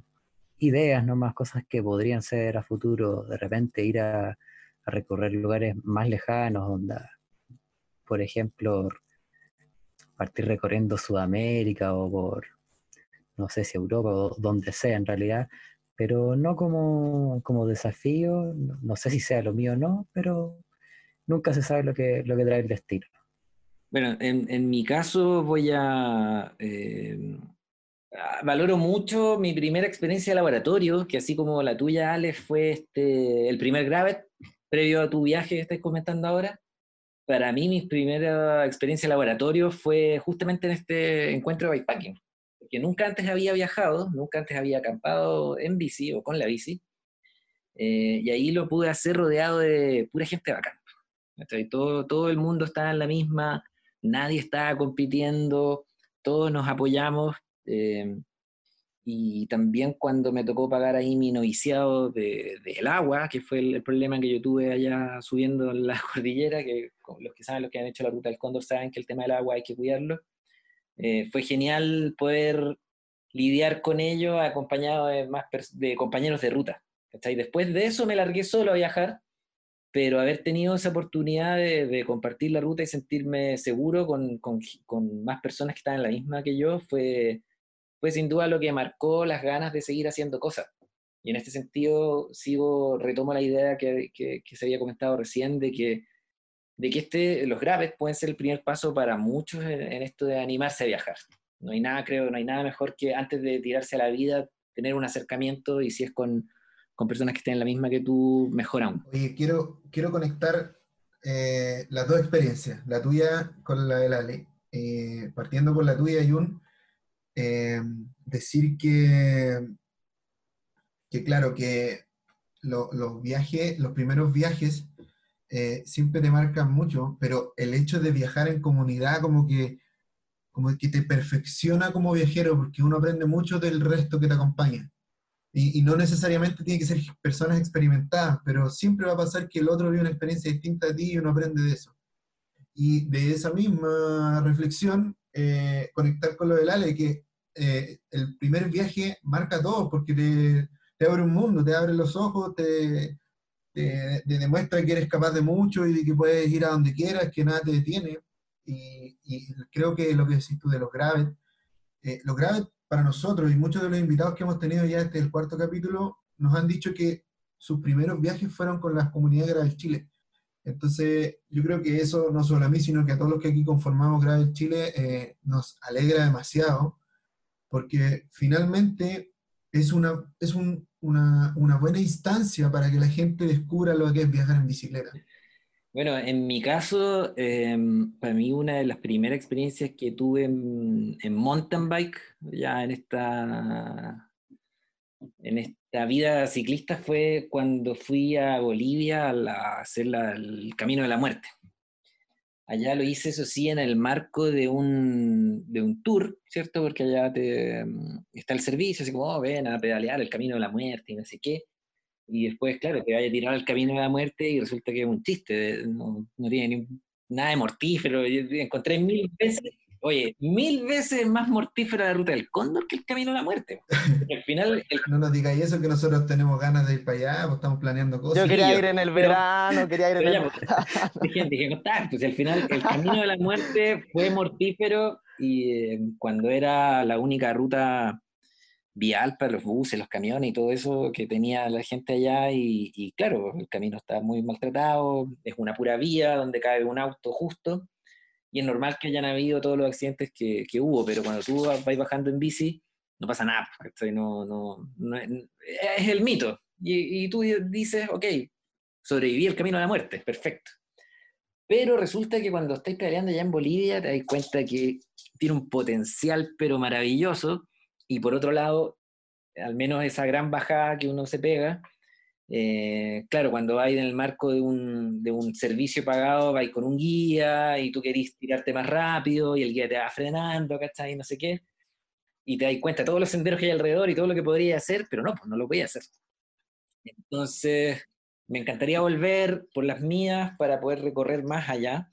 ideas, no más cosas que podrían ser a futuro, de repente ir a, recorrer lugares más lejanos, donde, por ejemplo, partir recorriendo Sudamérica o por, no sé si Europa o donde sea en realidad, pero no como, como desafío, no, sé si sea lo mío o no, pero nunca se sabe lo que, lo que trae el destino. Bueno, en, en mi caso voy a... Eh, valoro mucho mi primera experiencia de laboratorio, que así como la tuya, Alex, fue este, el primer Gravet, previo a tu viaje que estás comentando ahora. Para mí, mi primera experiencia de laboratorio fue justamente en este encuentro de bikepacking que nunca antes había viajado, nunca antes había acampado en bici o con la bici, eh, y ahí lo pude hacer rodeado de pura gente bacán. Todo, todo el mundo estaba en la misma, nadie estaba compitiendo, todos nos apoyamos, eh, y también cuando me tocó pagar ahí mi noviciado del de, agua, que fue el, problema que yo tuve allá subiendo *laughs* la cordillera, que los que saben, los que han hecho la ruta del Cóndor saben que el tema del agua hay que cuidarlo. Eh, fue genial poder lidiar con ello acompañado de, más de compañeros de ruta. Y después de eso me largué solo a viajar, pero haber tenido esa oportunidad de, compartir la ruta y sentirme seguro con, con, con, más personas que estaban en la misma que yo fue, fue sin duda lo que marcó las ganas de seguir haciendo cosas. Y en este sentido sigo, retomo la idea que, se había comentado recién de que de que este, los graves pueden ser el primer paso para muchos en, esto de animarse a viajar. No hay nada, creo, no hay nada mejor que antes de tirarse a la vida, tener un acercamiento y si es con, con personas que estén en la misma que tú, mejor aún. Quiero, quiero conectar eh, las dos experiencias, la tuya con la de Lale. Eh, partiendo por la tuya, Jun, eh, decir que, que claro, que los viajes, los primeros viajes eh, siempre te marcan mucho, pero el hecho de viajar en comunidad como que, como que te perfecciona como viajero, porque uno aprende mucho del resto que te acompaña. Y, no necesariamente tiene que ser personas experimentadas, pero siempre va a pasar que el otro vive una experiencia distinta a ti y uno aprende de eso. Y de esa misma reflexión, eh, conectar con lo del Ale, que eh, el primer viaje marca todo, porque te, te, abre un mundo, te abre los ojos, te, te, demuestra que eres capaz de mucho y de que puedes ir a donde quieras, que nada te detiene. Y, creo que lo que decís tú de los graves, eh, los graves para nosotros y muchos de los invitados que hemos tenido ya este el cuarto capítulo nos han dicho que sus primeros viajes fueron con las comunidades Gravel Chile. Entonces, yo creo que eso no solo a mí, sino que a todos los que aquí conformamos Gravel Chile eh, nos alegra demasiado, porque finalmente es, una, es un, una, una buena instancia para que la gente descubra lo que es viajar en bicicleta. Bueno, en mi caso, em, para mí una de las primeras experiencias que tuve en, en, mountain bike, ya en esta, en esta vida ciclista, fue cuando fui a Bolivia a, hacer el Camino de la Muerte. Allá lo hice, eso sí, en el marco de un, de un tour, ¿cierto? Porque allá te, está el servicio, así como, oh, ven a pedalear el Camino de la Muerte y no sé qué y después, claro, te vaya a tirar al camino de la muerte y resulta que es un chiste, no, no tiene ni, nada de mortífero. Yo encontré mil veces, oye, mil veces más mortífera la ruta del cóndor que el camino de la muerte. al final. No nos digáis eso, que nosotros tenemos ganas de ir para allá, pues estamos planeando cosas. Yo quería ir en el verano, quería ir en el verano. Dije, dije, contar, pues al final el camino de la muerte fue mortífero y eh, cuando era la única ruta vial para los buses, los camiones y todo eso que tenía la gente allá y, claro, el camino está muy maltratado, es una pura vía donde cabe un auto justo y es normal que hayan habido todos los accidentes que, que hubo, pero cuando tú vas bajando en bici no pasa nada, no, no, no es, el mito y, y, tú dices, ok, sobreviví el camino a la muerte, perfecto. Pero resulta que cuando estáis peleando allá en Bolivia te das cuenta que tiene un potencial pero maravilloso y por otro lado, al menos esa gran bajada que uno se pega, eh, claro, cuando vais en el marco de un, de un servicio pagado, vais con un guía y tú querís tirarte más rápido y el guía te va frenando, ¿cachai? No sé qué. Y te das cuenta de todos los senderos que hay alrededor y todo lo que podría hacer, pero no, pues no lo voy a hacer. Entonces, me encantaría volver por las mías para poder recorrer más allá.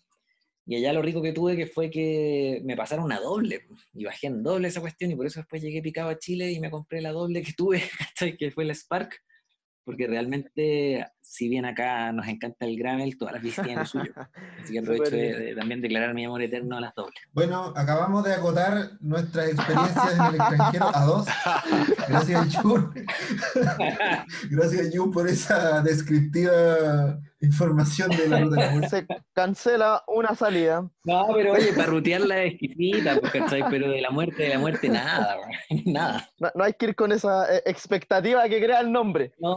Y allá lo rico que tuve que fue que me pasaron una doble, y bajé en doble esa cuestión, y por eso después llegué picado a Chile y me compré la doble que tuve, *laughs* que fue la Spark, porque realmente, si bien acá nos encanta el gravel, todas las bicis tienen lo suyo. *laughs* Así que aprovecho de, también declarar mi amor eterno a las dobles. Bueno, acabamos de acotar nuestras experiencias en el extranjero a dos. Gracias, Jun. *laughs* Gracias, Jun, por esa descriptiva información de la ruta. Se cancela una salida. No, pero oye, para rutearla es exquisita, pues, pero de la muerte, de la muerte, nada, *laughs* nada. No, hay que ir con esa eh, expectativa que crea el nombre. No,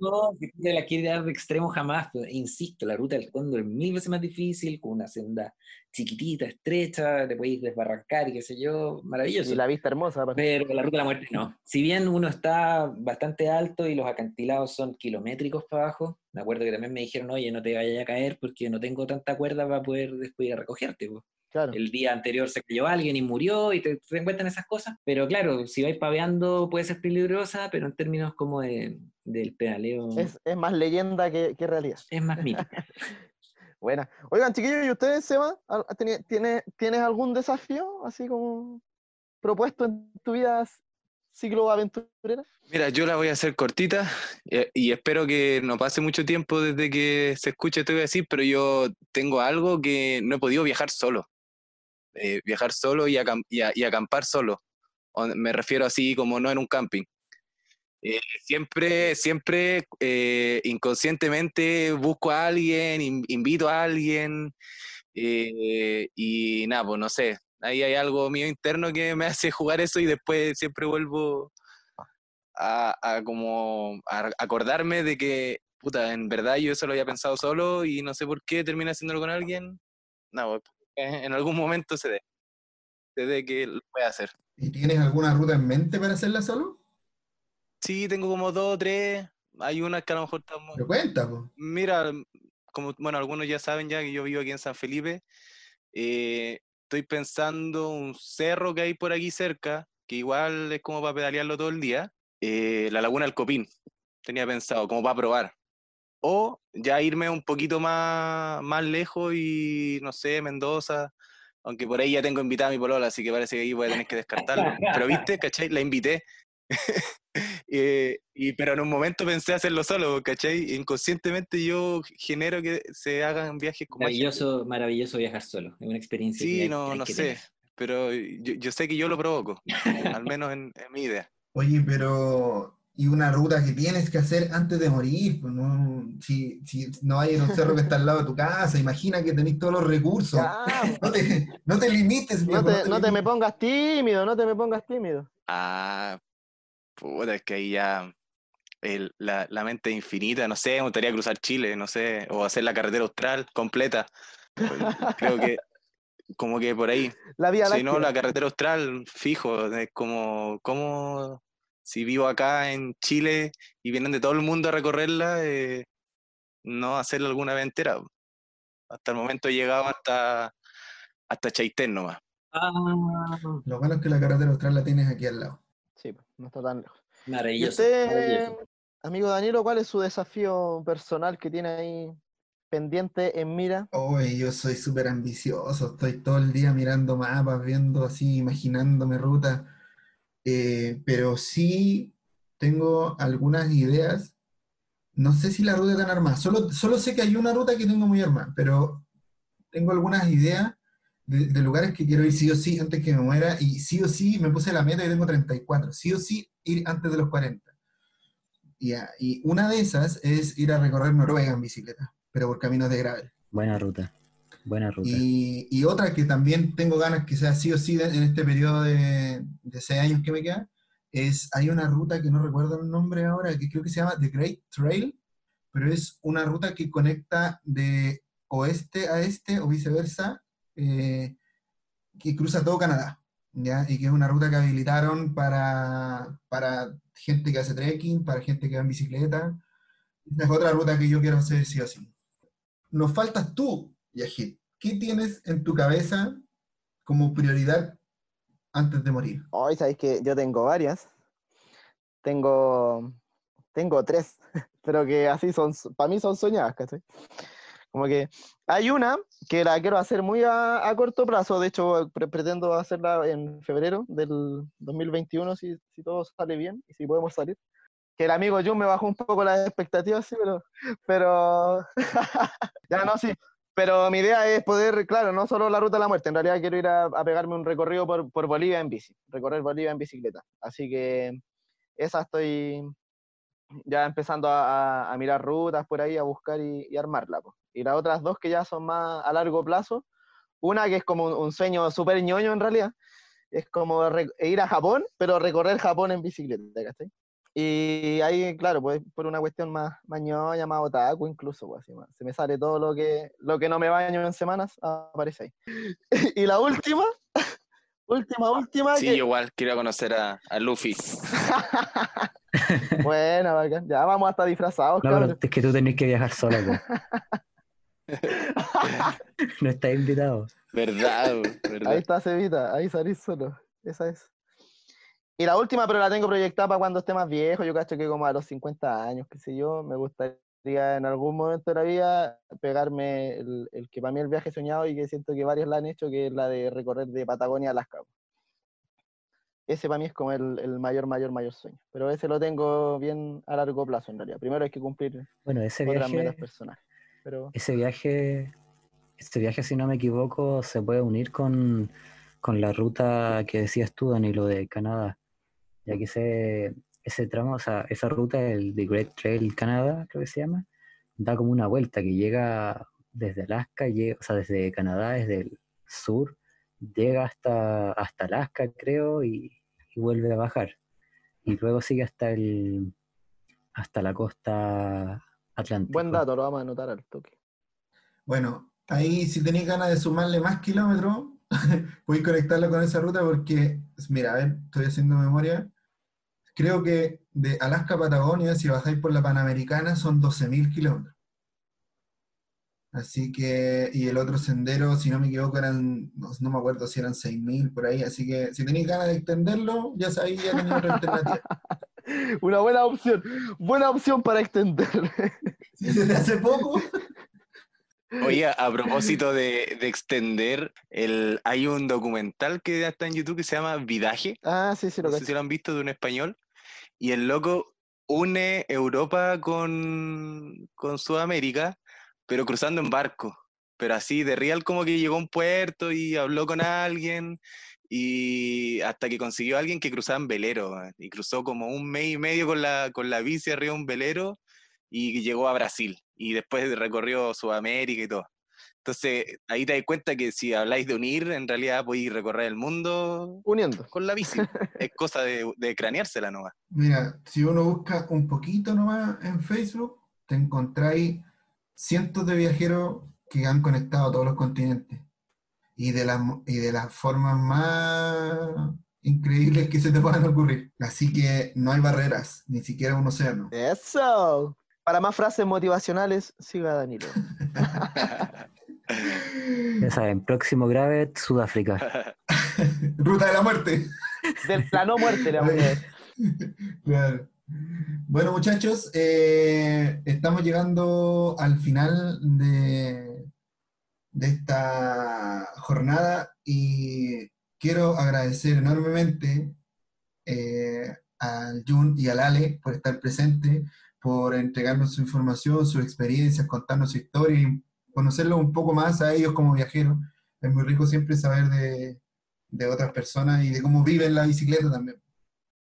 no, de la quiere de extremo jamás. insisto, la ruta del cóndor es mil veces más difícil, con una senda chiquitita, estrecha, te puedes desbarrancar y qué sé yo, maravilloso. Y la vista hermosa. Pero la ruta de la muerte no. Si bien uno está bastante alto y los acantilados son kilométricos para abajo, me acuerdo que también me dijeron, oye, no te vayas a caer porque no tengo tanta cuerda para poder después ir a recogerte. Claro. El día anterior se cayó alguien y murió y te, te encuentran esas cosas. Pero claro, si vais paveando puede ser peligrosa, pero en términos como de, del pedaleo... Es, es más leyenda que, que realidad. Es más mito. *laughs* Buena. Oigan, chiquillos, ¿y ustedes, Seba, tienes, ¿tienes algún desafío así como propuesto en tu vida ciclo aventurera? Mira, yo la voy a hacer cortita y, espero que no pase mucho tiempo desde que se escuche esto que voy a decir, pero yo tengo algo que no he podido viajar solo. Eh, viajar solo y, acampar solo. Me refiero así como no en un camping. Eh, siempre, siempre eh, inconscientemente busco a alguien, invito a alguien y nada, pues no sé, ahí hay algo mío interno que me *laughs* hace jugar eso y después siempre vuelvo a, como acordarme de que, puta, en verdad yo eso lo había pensado solo y no sé por qué termina haciéndolo con alguien. No, en algún momento se dé, se dé que lo voy a hacer. ¿Y tienes alguna ruta en mente para hacerla solo? Sí, tengo como dos o tres. Hay una que a lo mejor estamos. ¿Me cuenta, Mira, como, bueno, algunos ya saben ya que yo vivo aquí en San Felipe. Eh, estoy pensando un cerro que hay por aquí cerca, que igual es como para pedalearlo todo el día. Eh, la Laguna del Copín, tenía pensado, como para probar. O ya irme un poquito más, más lejos y, no sé, Mendoza. Aunque por ahí ya tengo invitada a mi polola, así que parece que ahí voy a tener que descartarlo. Pero *laughs* viste, ¿cachai? La invité. *laughs* Eh, y, pero en un momento pensé hacerlo solo, ¿cachai? Inconscientemente yo genero que se hagan viajes como Maravilloso, maravilloso viajar solo, es una experiencia. Sí, no, no sé, pero yo, sé que yo lo provoco, al *laughs* menos en, mi idea. Oye, pero y una ruta que tienes que hacer antes de morir. pues, no, si, si no hay un cerro que está al lado de tu casa, imagina que tenés todos los recursos. Ya, *laughs* No te, no te limites, no viejo, te, no te me pongas tímido, no te me pongas tímido. Ah, puta, es que ahí ya el- la, la mente infinita, no sé, me gustaría cruzar Chile, no sé, o hacer la carretera austral completa. Pues, Creo que como que por ahí. La vía Si no, la carretera austral, fijo, es como, como si vivo acá en Chile y vienen de todo el mundo a recorrerla, eh, no hacerla alguna vez entera. Hasta el momento he llegado hasta, hasta Chaitén nomás. Ah, Lo bueno es que la carretera austral la tienes aquí al lado. Sí, pues, no está tan lejos. ¿Y maravilloso. usted, maravilloso. amigo Danilo, cuál es su desafío personal que tiene ahí pendiente en mira? Oye, yo soy súper ambicioso, estoy todo el día mirando mapas, viendo así, imaginándome rutas, eh, pero sí tengo algunas ideas. No sé si la ruta tan armada, solo, solo sé que hay una ruta que tengo muy armada, pero tengo algunas ideas de, lugares que quiero ir sí o sí antes que me muera, y sí o sí me puse la meta y tengo 34, sí o sí ir antes de los 40. Ya, y una de esas es ir a recorrer Noruega en bicicleta, pero por caminos de gravel. Buena ruta. Buena ruta. Y, y otra que también tengo ganas que sea sí o sí de- en este periodo de, de seis años que me queda, es, hay una ruta que no recuerdo el nombre ahora, que creo que se llama The Great Trail, pero es una ruta que conecta de oeste a este o viceversa, eh, que cruza todo Canadá, ¿ya? Y que es una ruta que habilitaron para, para gente que hace trekking, para gente que va en bicicleta. Es otra ruta que yo quiero hacer sí o sí. Nos faltas tú, Yajid. ¿Qué tienes en tu cabeza como prioridad antes de morir? Hoy sabéis que yo tengo varias. Tengo, tengo tres, *laughs* pero que así son, para mí son soñadas, ¿cachai? Como que hay una que la quiero hacer muy a, a corto plazo, de hecho pre- pretendo hacerla en febrero del 2021 si, si todo sale bien y si podemos salir. Que el amigo Jun me bajó un poco las expectativas, sí, pero, pero *laughs* ya no, sí. Pero mi idea es poder, claro, no solo la ruta de la muerte, en realidad quiero ir a, pegarme un recorrido por, por Bolivia en bici, recorrer Bolivia en bicicleta. Así que esa estoy ya empezando a, mirar rutas por ahí, a buscar y, armarla. Y las otras dos que ya son más a largo plazo, una que es como un, sueño súper ñoño en realidad, es como ir a Japón, pero recorrer Japón en bicicleta. Y ahí, claro, pues por una cuestión más, más ñoña, más otaku incluso, pues, así, más. se me sale todo lo que, lo que no me baño en semanas, aparece ahí. *laughs* y la última, *laughs* última, última, Sí, que... igual quiero conocer a, a Luffy. *laughs* Bacán. Ya vamos hasta disfrazados, No, pero es que tú tenés que viajar sola, po. No estás invitado. ¿Verdad? bo, Ahí ¿verdad? está Cevita, ahí salís solo. Esa es. Y la última, pero la tengo proyectada para cuando esté más viejo. Yo cacho que como a los 50 años, qué sé yo, me gustaría en algún momento de la vida pegarme el, el que para mí el viaje soñado y que siento que varios la han hecho, que es la de recorrer de Patagonia a Alaska. Ese para mí es como el, el mayor, mayor, mayor sueño. Pero ese lo tengo bien a largo plazo en realidad. Primero hay que cumplir Bueno, ese otras metas viaje, personales. Pero ese viaje, ese viaje, si no me equivoco, se puede unir con, con la ruta que decías tú, Danilo, de Canadá. Ya que ese, ese tramo, o sea, esa ruta, el The Great Trail Canadá, creo que se llama, da como una vuelta que llega desde Alaska, llega, o sea, desde Canadá, desde el sur, llega hasta, hasta Alaska, creo, y, y vuelve a bajar. Y luego sigue hasta el hasta la costa atlántica. buen dato, lo vamos a anotar al toque. Bueno, ahí si tenéis ganas de sumarle más kilómetros, *laughs* podéis conectarlo con esa ruta porque, mira, a ver, estoy haciendo memoria. Creo que de Alaska a Patagonia, si bajáis por la Panamericana, son 12.000 kilómetros. Así que, y el otro sendero, si no me equivoco, eran, no, no me acuerdo si eran 6.000 por ahí. Así que si tenéis ganas de extenderlo, ya sabéis, ya tenéis otra alternativa. *laughs* Una buena opción, buena opción para extender. *laughs* Si se te hace poco, Oye, a propósito de, de extender, el, hay un documental que ya está en YouTube que se llama Vidaje. ah, sí, sí, lo No sé cacho. si lo han visto de un español. Y el loco une Europa con, con Sudamérica, pero cruzando en barco. Pero así, de real, como que llegó a un puerto y habló con alguien y hasta que consiguió a alguien que cruzaba en velero, y cruzó como un mes y medio con la, con la bici arriba de un velero y llegó a Brasil, y después recorrió Sudamérica y todo. Entonces, ahí te das cuenta que si habláis de unir, en realidad podéis recorrer el mundo Uniendo. con la bici. es cosa de, de craneársela nomás. Mira, si uno busca un poquito nomás en Facebook, te encontráis cientos de viajeros que han conectado a todos los continentes. Y de las y de las formas más increíbles que se te puedan ocurrir. Así que no hay barreras, ni siquiera un océano. Eso. Para más frases motivacionales, siga Danilo. *laughs* Ya saben, próximo Gravet, Sudáfrica. *laughs* Ruta de la muerte. Del plano muerte, le vamos a decir. Claro. Bueno, muchachos, eh, estamos llegando al final de, de esta jornada y quiero agradecer enormemente eh, al Jun y al Ale por estar presentes, por entregarnos su información, sus experiencias, contarnos su historia y conocerlos un poco más a ellos como viajeros. Es muy rico siempre saber de, de otras personas y de cómo viven la bicicleta también.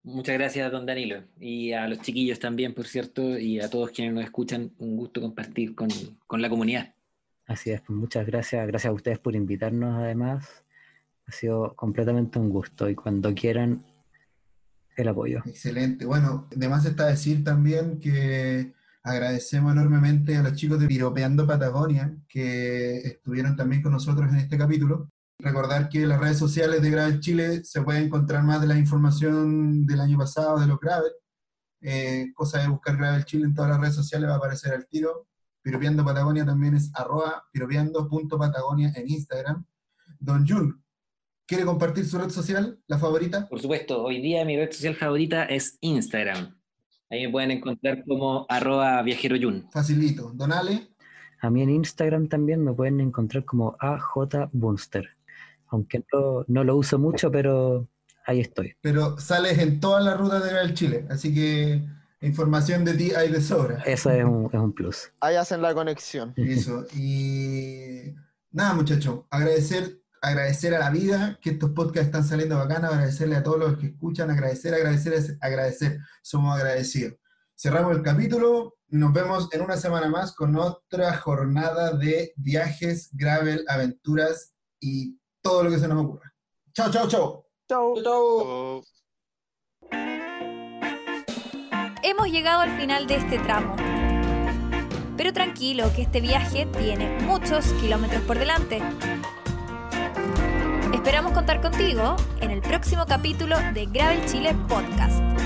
Muchas gracias, don Danilo. Y a los chiquillos también, por cierto, y a todos quienes nos escuchan, un gusto compartir con, con la comunidad. Así es, pues muchas gracias. Gracias a ustedes por invitarnos además. Ha sido completamente un gusto y cuando quieran el apoyo. Excelente. Bueno, además está decir también que agradecemos enormemente a los chicos de Piropeando Patagonia que estuvieron también con nosotros en este capítulo. Recordar que en las redes sociales de Gravel Chile se puede encontrar más de la información del año pasado de los Gravel. Eh, cosa de buscar Gravel Chile en todas las redes sociales va a aparecer al tiro. Piropeando Patagonia también es arroba piropeando.patagonia en Instagram. Don Jun, ¿quiere compartir su red social, la favorita? Por supuesto, hoy día mi red social favorita es Instagram. Ahí me pueden encontrar como arroba viajeroyun. Facilito. Don Ale, A mí en Instagram también me pueden encontrar como AJ Bunster. Aunque no, no lo uso mucho, pero ahí estoy. pero sales en todas las rutas de Gravel Chile, así que información de ti hay de sobra. Eso es un, es un plus. Ahí hacen la conexión. Eso. Y nada, muchachos, agradecer, agradecer a la vida que estos podcasts están saliendo bacanas, agradecerle a todos los que escuchan, agradecer, agradecer, agradecer. Somos agradecidos. Cerramos el capítulo. Nos vemos en una semana más con otra jornada de viajes, gravel, aventuras y todo lo que se nos ocurra. Chao, chao, chao. Chau. Oh. Hemos llegado al final de este tramo. Pero tranquilo, que este viaje tiene muchos kilómetros por delante. Esperamos contar contigo en el próximo capítulo de Gravel Chile Podcast.